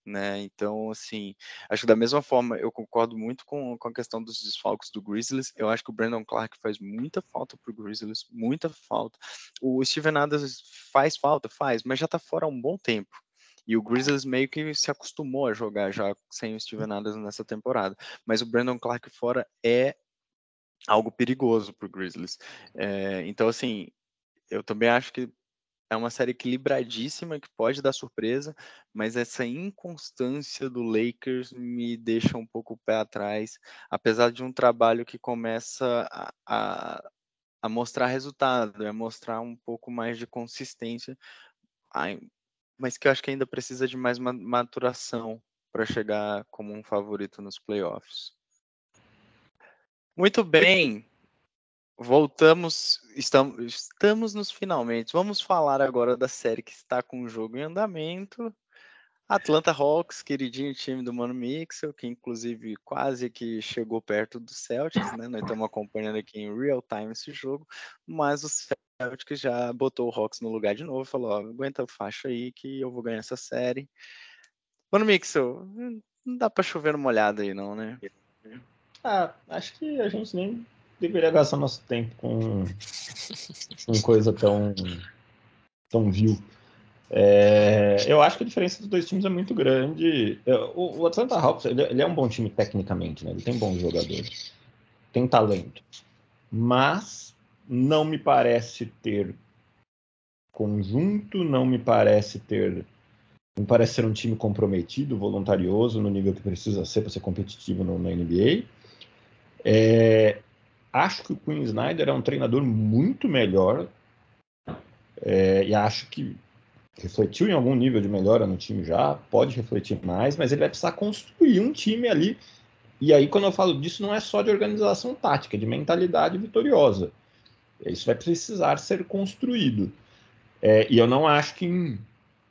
Né? Então, assim, acho que da mesma forma eu concordo muito com, com a questão dos desfalques do Grizzlies. Eu acho que o Brandon Clark faz muita falta pro Grizzlies, muita falta. O Steven Adams faz falta, faz, mas já tá fora há um bom tempo. E o Grizzlies meio que se acostumou a jogar já sem o Steven Adams nessa temporada. Mas o Brandon Clark fora é algo perigoso para o Grizzlies. É, então, assim, eu também acho que é uma série equilibradíssima que pode dar surpresa, mas essa inconstância do Lakers me deixa um pouco o pé atrás, apesar de um trabalho que começa a, a, a mostrar resultado, a mostrar um pouco mais de consistência mas que eu acho que ainda precisa de mais maturação para chegar como um favorito nos playoffs. Muito bem, voltamos, estamos, estamos nos finalmente. Vamos falar agora da série que está com o jogo em andamento. Atlanta Hawks, queridinho time do Mano Mixel, que inclusive quase que chegou perto do Celtics, né? Nós estamos acompanhando aqui em real time esse jogo, mas o Celtics já botou o Hawks no lugar de novo, falou, ó, aguenta a faixa aí que eu vou ganhar essa série. Mano Mixel, não dá para chover uma olhada aí não, né? Ah, acho que a gente nem deveria gastar nosso tempo com, com coisa tão, tão vil. É, eu acho que a diferença dos dois times é muito grande. O, o Atlanta Hawks ele, ele, é um bom time tecnicamente, né? Ele tem bons jogadores, tem talento, mas não me parece ter conjunto, não me parece ter, não parece ser um time comprometido, voluntarioso no nível que precisa ser para ser competitivo no, na NBA. É, acho que o Quinn Snyder é um treinador muito melhor é, e acho que refletiu em algum nível de melhora no time já, pode refletir mais, mas ele vai precisar construir um time ali. E aí, quando eu falo disso, não é só de organização tática, é de mentalidade vitoriosa. Isso vai precisar ser construído. É, e eu não acho que em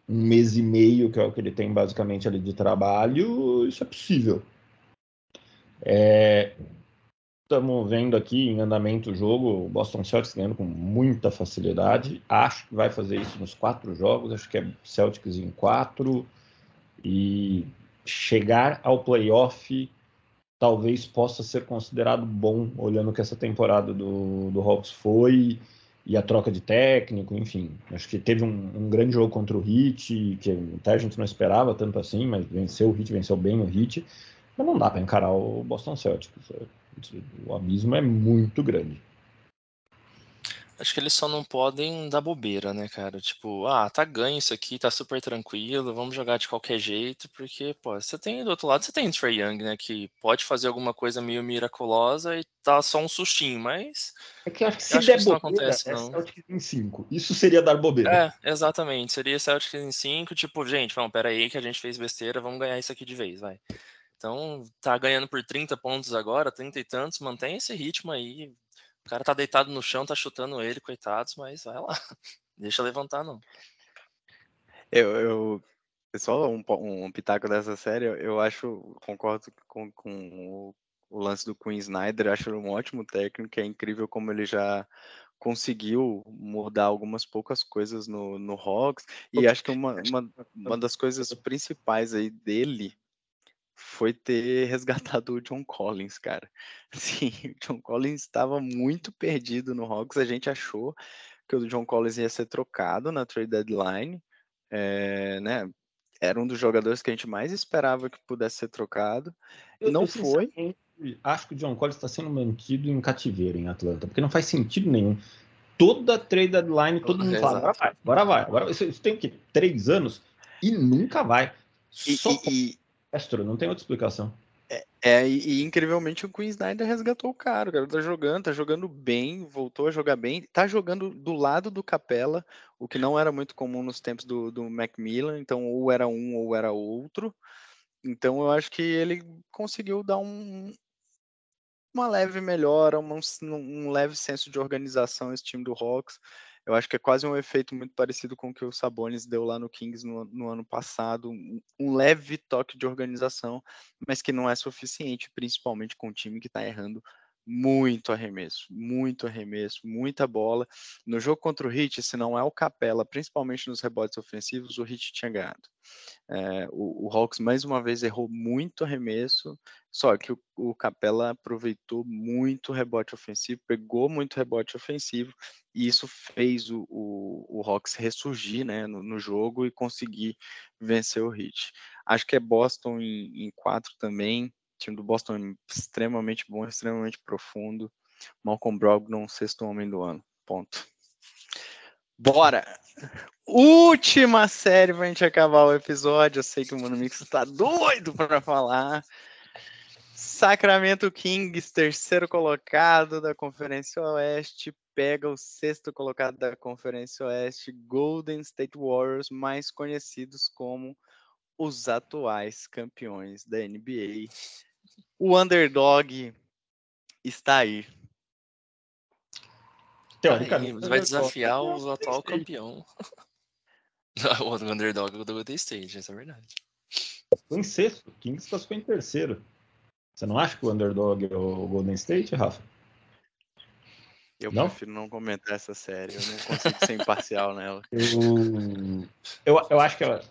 um mês e meio, que é o que ele tem basicamente ali de trabalho, isso é possível. É, estamos vendo aqui em andamento o jogo, o Boston Celtics ganhando com muita facilidade. Acho que vai fazer isso nos quatro jogos, acho que é Celtics em quatro. E chegar ao playoff talvez possa ser considerado bom, olhando que essa temporada do, do Hawks foi e a troca de técnico, enfim. Acho que teve um, um, grande jogo contra o Heat, que até a gente não esperava tanto assim, mas venceu o Heat, venceu bem o Heat. Mas não dá para encarar o Boston Celtics. O abismo é muito grande. Acho que eles só não podem dar bobeira, né, cara? Tipo, ah, tá ganho isso aqui, tá super tranquilo, vamos jogar de qualquer jeito, porque, pô, você tem do outro lado, você tem o Trey Young, né, que pode fazer alguma coisa meio miraculosa e tá só um sustinho, mas. É que eu acho que se der bobeira, não acontece, é não. Celtics em 5. Isso seria dar bobeira. É, exatamente. Seria Celtics em 5, tipo, gente, vamos, pera aí que a gente fez besteira, vamos ganhar isso aqui de vez, vai. Então, tá ganhando por 30 pontos agora, 30 e tantos, mantém esse ritmo aí, o cara tá deitado no chão, tá chutando ele, coitados, mas vai lá. Deixa levantar, não. Eu, eu só um, um pitaco dessa série, eu acho, concordo com, com o, o, lance do Queen Snyder, acho um ótimo técnico, é incrível como ele já conseguiu mudar algumas poucas coisas no, no Hawks, e acho que uma, uma, uma das coisas principais aí dele foi ter resgatado o John Collins, cara. Sim, o John Collins estava muito perdido no Hawks. A gente achou que o John Collins ia ser trocado na trade deadline, é, né? Era um dos jogadores que a gente mais esperava que pudesse ser trocado. Eu, não eu, foi. Acho que o John Collins está sendo mantido em cativeiro em Atlanta, porque não faz sentido nenhum. Toda trade deadline, todo mundo fala, agora vai, agora vai. Agora, isso, isso tem o quê? Três anos? E nunca vai. Só e, e, Astro, não tem outra explicação. É, é e, e, incrivelmente o Queen Snyder resgatou o cara. O cara tá jogando, tá jogando bem, voltou a jogar bem, tá jogando do lado do Capela, o que não era muito comum nos tempos do, do Macmillan, então ou era um ou era outro. Então eu acho que ele conseguiu dar um, uma leve melhora, um, um leve senso de organização esse time do Hawks. Eu acho que é quase um efeito muito parecido com o que o Sabonis deu lá no Kings no, no ano passado, um, um, leve toque de organização, mas que não é suficiente, principalmente com um time que está errando muito arremesso, muito arremesso, muita bola. No jogo contra o Heat, se não é o Capela, principalmente nos rebotes ofensivos, o Heat tinha ganhado. É, o, o, Hawks mais uma vez errou muito arremesso, só que o, o Capela aproveitou muito rebote ofensivo, pegou muito rebote ofensivo, e isso fez o, o, o Hawks ressurgir né, no, no, jogo e conseguir vencer o Heat. Acho que é Boston em, em quatro também, time do Boston extremamente bom, extremamente profundo. Malcolm Brogdon, sexto homem do ano. Ponto. Bora! Última série pra gente acabar o episódio. Eu sei que o Mano Mix tá doido para falar. Sacramento Kings, terceiro colocado da Conferência Oeste, pega o sexto colocado da Conferência Oeste, Golden State Warriors, mais conhecidos como os atuais campeões da NBA. O underdog está aí. Teoricamente. Vai desafiar o atual campeão. o underdog do Golden State, essa é a verdade. Ficou em sexto, Kings classificou em terceiro. Você não acha que o underdog é o Golden State, Rafa? Eu não? prefiro não comentar essa série, eu não consigo ser imparcial nela. Eu, eu, eu acho que ela é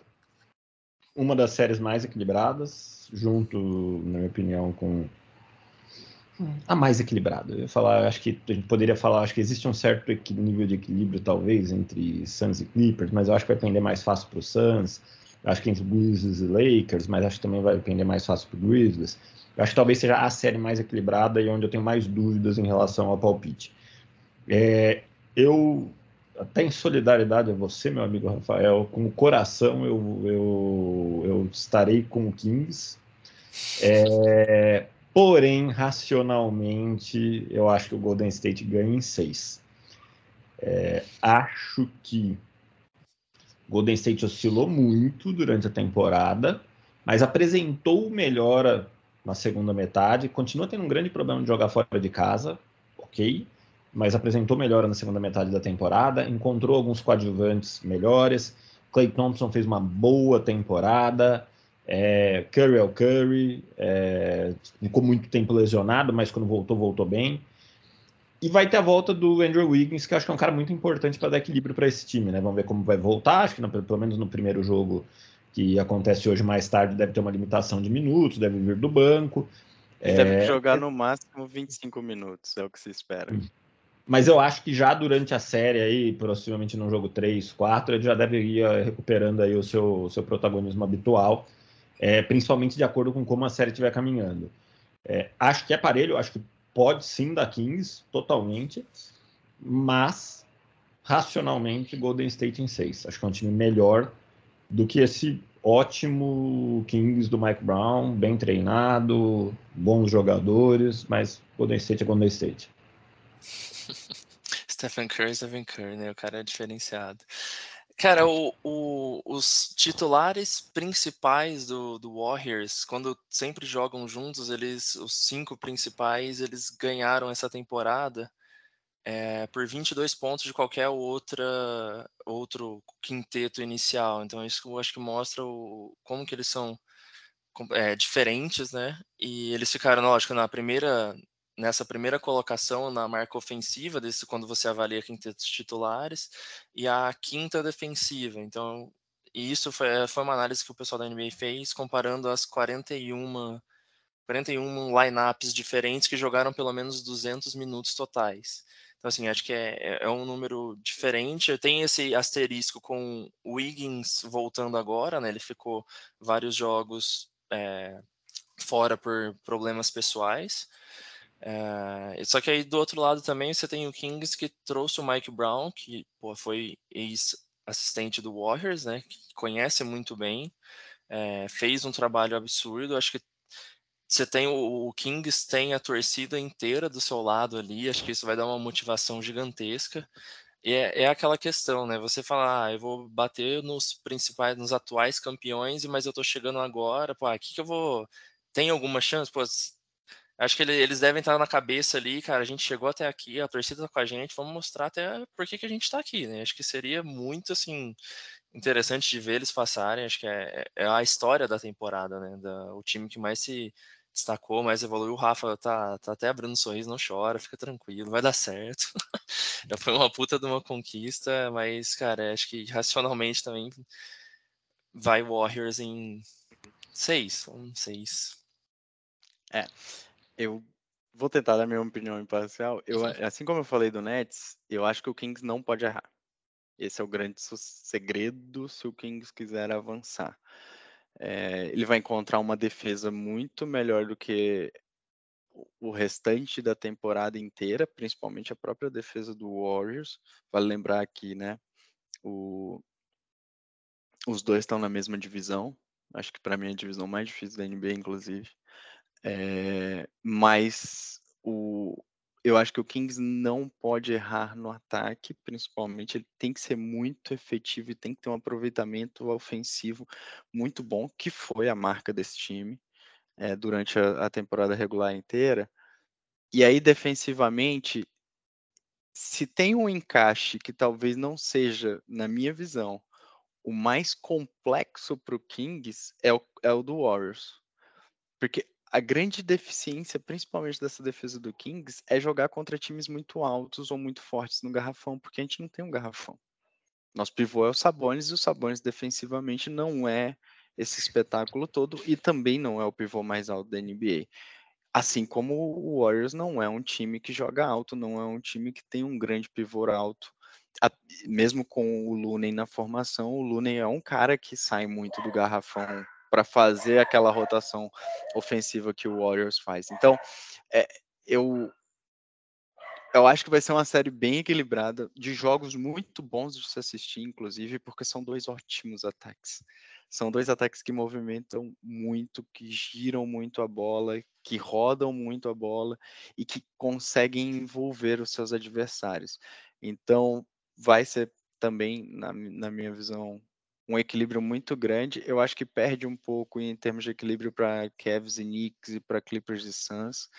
uma das séries mais equilibradas, junto, na minha opinião, com a mais equilibrada. Eu ia falar, acho que a gente poderia falar, acho que existe um certo nível de equilíbrio, talvez, entre Suns e Clippers, mas eu acho que vai pender mais fácil para o Suns. Acho que entre Grizzlies e Lakers, mas acho que também vai pender mais fácil para o Grizzlies. Eu acho que talvez seja a série mais equilibrada e onde eu tenho mais dúvidas em relação ao palpite. É, eu, até em solidariedade a você, meu amigo Rafael, com o coração eu, eu, eu estarei com o Kings. É, porém, racionalmente, eu acho que o Golden State ganha em seis. É, acho que o Golden State oscilou muito durante a temporada, mas apresentou melhora na segunda metade. Continua tendo um grande problema de jogar fora de casa, ok, mas apresentou melhora na segunda metade da temporada. Encontrou alguns coadjuvantes melhores. Clay Thompson fez uma boa temporada. É, Curry é o Curry, é, ficou muito tempo lesionado, mas quando voltou, voltou bem. E vai ter a volta do Andrew Wiggins, que eu acho que é um cara muito importante para dar equilíbrio para esse time, né? Vamos ver como vai voltar. Acho que no, pelo menos no primeiro jogo que acontece hoje mais tarde deve ter uma limitação de minutos, deve vir do banco. Ele é... deve jogar no máximo 25 minutos, é o que se espera. Mas eu acho que já durante a série aí, possivelmente no jogo 3, 4, ele já deve ir recuperando aí o seu, seu protagonismo habitual, é, principalmente de acordo com como a série estiver caminhando. É, acho que é parelho, acho que pode sim dar Kings, totalmente, mas racionalmente Golden State em 6. Acho que é um time melhor do que esse ótimo Kings do Mike Brown, bem treinado, bons jogadores, mas Golden State é Golden State. Stephen Curry, Stephen Curry, né? O cara é diferenciado. Cara, o, o, os titulares principais do, do Warriors, quando sempre jogam juntos, eles, os cinco principais, eles ganharam essa temporada é, por 22 pontos de qualquer outra outro quinteto inicial. Então isso eu acho que mostra o, como que eles são é, diferentes, né? E eles ficaram, lógico, na primeira nessa primeira colocação na marca ofensiva, desse quando você avalia quintetos titulares, e a quinta defensiva. Então, isso foi, foi uma análise que o pessoal da NBA fez comparando as 41 41 lineups diferentes que jogaram pelo menos 200 minutos totais. Então, assim, acho que é, é, é um número diferente. Tem esse asterisco com o Wiggins voltando agora, né? Ele ficou vários jogos é, fora por problemas pessoais. É, só que aí do outro lado também você tem o Kings que trouxe o Mike Brown, que pô, foi ex-assistente do Warriors, né? Que conhece muito bem, é, fez um trabalho absurdo. Acho que você tem o, o, Kings tem a torcida inteira do seu lado ali, acho que isso vai dar uma motivação gigantesca. E é, é aquela questão, né? Você fala, ah, eu vou bater nos principais, nos atuais campeões, mas eu tô chegando agora, pô, aqui que eu vou. Tem alguma chance? Pô, acho que eles devem estar na cabeça ali, cara, a gente chegou até aqui, a torcida tá com a gente, vamos mostrar até por que, que a gente tá aqui, né? Acho que seria muito, assim, interessante de ver eles passarem, acho que é, é a história da temporada, né? Da, o time que mais se destacou, mas evoluiu. O Rafa tá, tá até abrindo um sorriso, não chora, fica tranquilo, vai dar certo. Já foi uma puta de uma conquista, mas, cara, acho que racionalmente também vai Warriors em seis, um seis. É, eu vou tentar dar minha opinião imparcial. Eu, assim como eu falei do Nets, eu acho que o Kings não pode errar. Esse é o grande segredo se o Kings quiser avançar. É, ele vai encontrar uma defesa muito melhor do que o restante da temporada inteira, principalmente a própria defesa do Warriors. Vale lembrar aqui, né? O, os dois estão na mesma divisão. Acho que para mim é a divisão mais difícil da NBA, inclusive. É, mas o, eu acho que o Kings não pode errar no ataque, principalmente. Ele tem que ser muito efetivo e tem que ter um aproveitamento ofensivo muito bom, que foi a marca desse time é, durante a, a temporada regular inteira. E aí, defensivamente, se tem um encaixe que talvez não seja, na minha visão, o mais complexo para o Kings é o, é o do Warriors. Porque a grande deficiência, principalmente dessa defesa do Kings, é jogar contra times muito altos ou muito fortes no garrafão, porque a gente não tem um garrafão. Nosso pivô é o Sabonis e o Sabonis defensivamente não é esse espetáculo todo e também não é o pivô mais alto da NBA. Assim como o Warriors não é um time que joga alto, não é um time que tem um grande pivô alto. Mesmo com o Looney na formação, o Looney é um cara que sai muito do garrafão para fazer aquela rotação ofensiva que o Warriors faz. Então, é, eu eu acho que vai ser uma série bem equilibrada, de jogos muito bons de se assistir, inclusive, porque são dois ótimos ataques. São dois ataques que movimentam muito, que giram muito a bola, que rodam muito a bola e que conseguem envolver os seus adversários. Então, vai ser também, na, na minha visão, um equilíbrio muito grande. Eu acho que perde um pouco em termos de equilíbrio para Cavs e Knicks e para Clippers e Suns.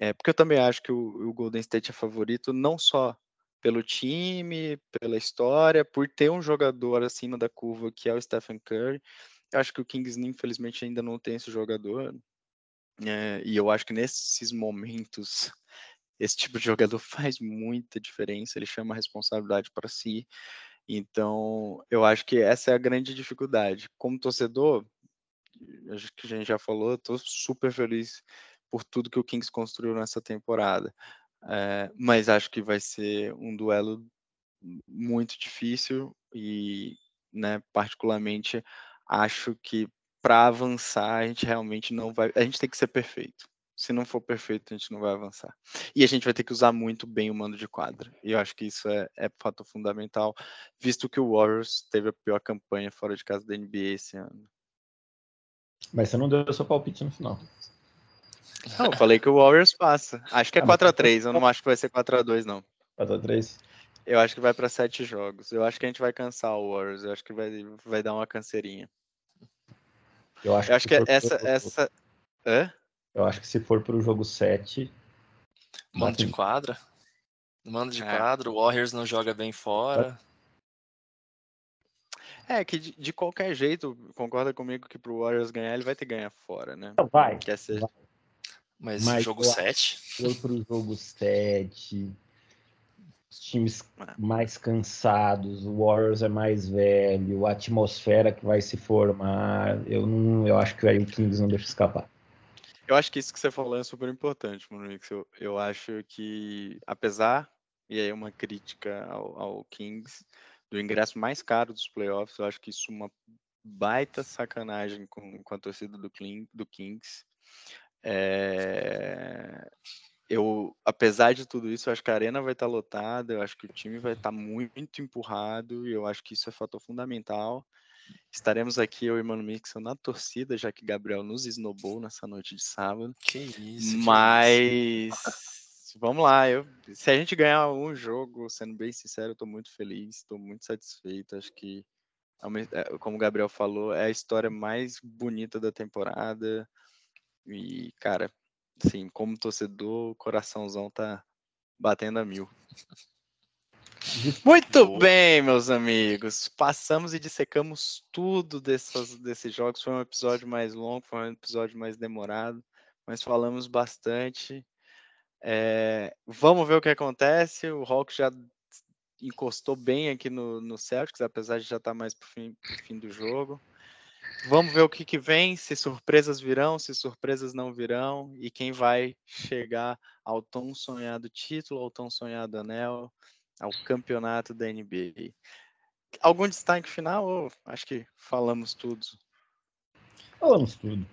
É, porque eu também acho que o, o, Golden State é favorito não só pelo time, pela história, por ter um jogador acima da curva que é o Stephen Curry. Eu acho que o Kings, infelizmente, ainda não tem esse jogador. É, e eu acho que nesses momentos, esse tipo de jogador faz muita diferença. Ele chama a responsabilidade para si. Então, eu acho que essa é a grande dificuldade. Como torcedor, acho que a gente já falou, estou super feliz por tudo que o Kings construiu nessa temporada. É, mas acho que vai ser um duelo muito difícil e, né, particularmente, acho que para avançar a gente realmente não vai, a gente tem que ser perfeito. Se não for perfeito, a gente não vai avançar. E a gente vai ter que usar muito bem o mando de quadra. E eu acho que isso é, é fato fundamental, visto que o Warriors teve a pior campanha fora de casa da NBA esse ano. Mas você não deu seu palpite no final. Não, eu falei que o Warriors passa. Acho que é 4x3, eu não acho que vai ser 4x2, não. 4x3? Eu acho que vai para sete jogos. Eu acho que a gente vai cansar o Warriors. Eu acho que vai, vai dar uma canseirinha. Eu acho, eu acho que, que essa. Essa... Hã? Eu acho que se for para o jogo 7. Mando de quadra. Mando de é. quadra, o Warriors não joga bem fora. É, que de, de, qualquer jeito, concorda comigo que pro Warriors ganhar, ele vai ter que ganhar fora, né? Não, vai. Quer ser... Vai. Mas, Mas jogo 7? Se for pro jogo 7, os times mais cansados, o Warriors é mais velho, a atmosfera que vai se formar, eu não, eu acho que aí o Kings não deixa escapar. Eu acho que isso que você falou é super importante, Monique. Eu, eu acho que, apesar, e aí uma crítica ao, ao, Kings, do ingresso mais caro dos playoffs, eu acho que isso é uma baita sacanagem com, com a torcida do, do Kings. É, eu, apesar de tudo isso, eu acho que a arena vai estar lotada, eu acho que o time vai estar muito empurrado, e eu acho que isso é fator fundamental. Estaremos aqui, eu e o Mano Mixon, na torcida, já que Gabriel nos esnobou nessa noite de sábado. Que isso. Mas que isso. vamos lá, eu, se a gente ganhar um jogo, sendo bem sincero, eu estou muito feliz, estou muito satisfeito. Acho que, é como o Gabriel falou, é a história mais bonita da temporada. E, cara, Sim, como torcedor, o coraçãozão tá batendo a mil. Muito Boa. bem, meus amigos. Passamos e dissecamos tudo dessas, desses jogos. Foi um episódio mais longo, foi um episódio mais demorado, mas falamos bastante. É, vamos ver o que acontece. O Hawks já encostou bem aqui no, no Celtics, apesar de já estar tá mais pro fim, pro fim do jogo. Vamos ver o que, que vem, se surpresas virão, se surpresas não virão, e quem vai chegar ao tão sonhado título, ao tão sonhado anel, ao campeonato da NBA. Algum destaque final? Ou acho que falamos tudo. Falamos tudo.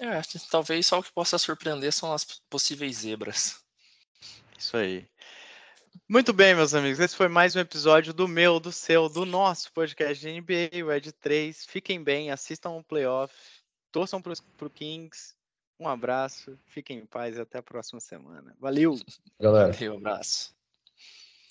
É, talvez só o que possa surpreender são as possíveis zebras. Isso aí. Muito bem, meus amigos. Esse foi mais um episódio do meu, do seu, do nosso podcast de NBA, o Ed 3. Fiquem bem, assistam o um playoff, torçam para o Kings. Um abraço, fiquem em paz e até a próxima semana. Valeu! Galera. Valeu, um abraço.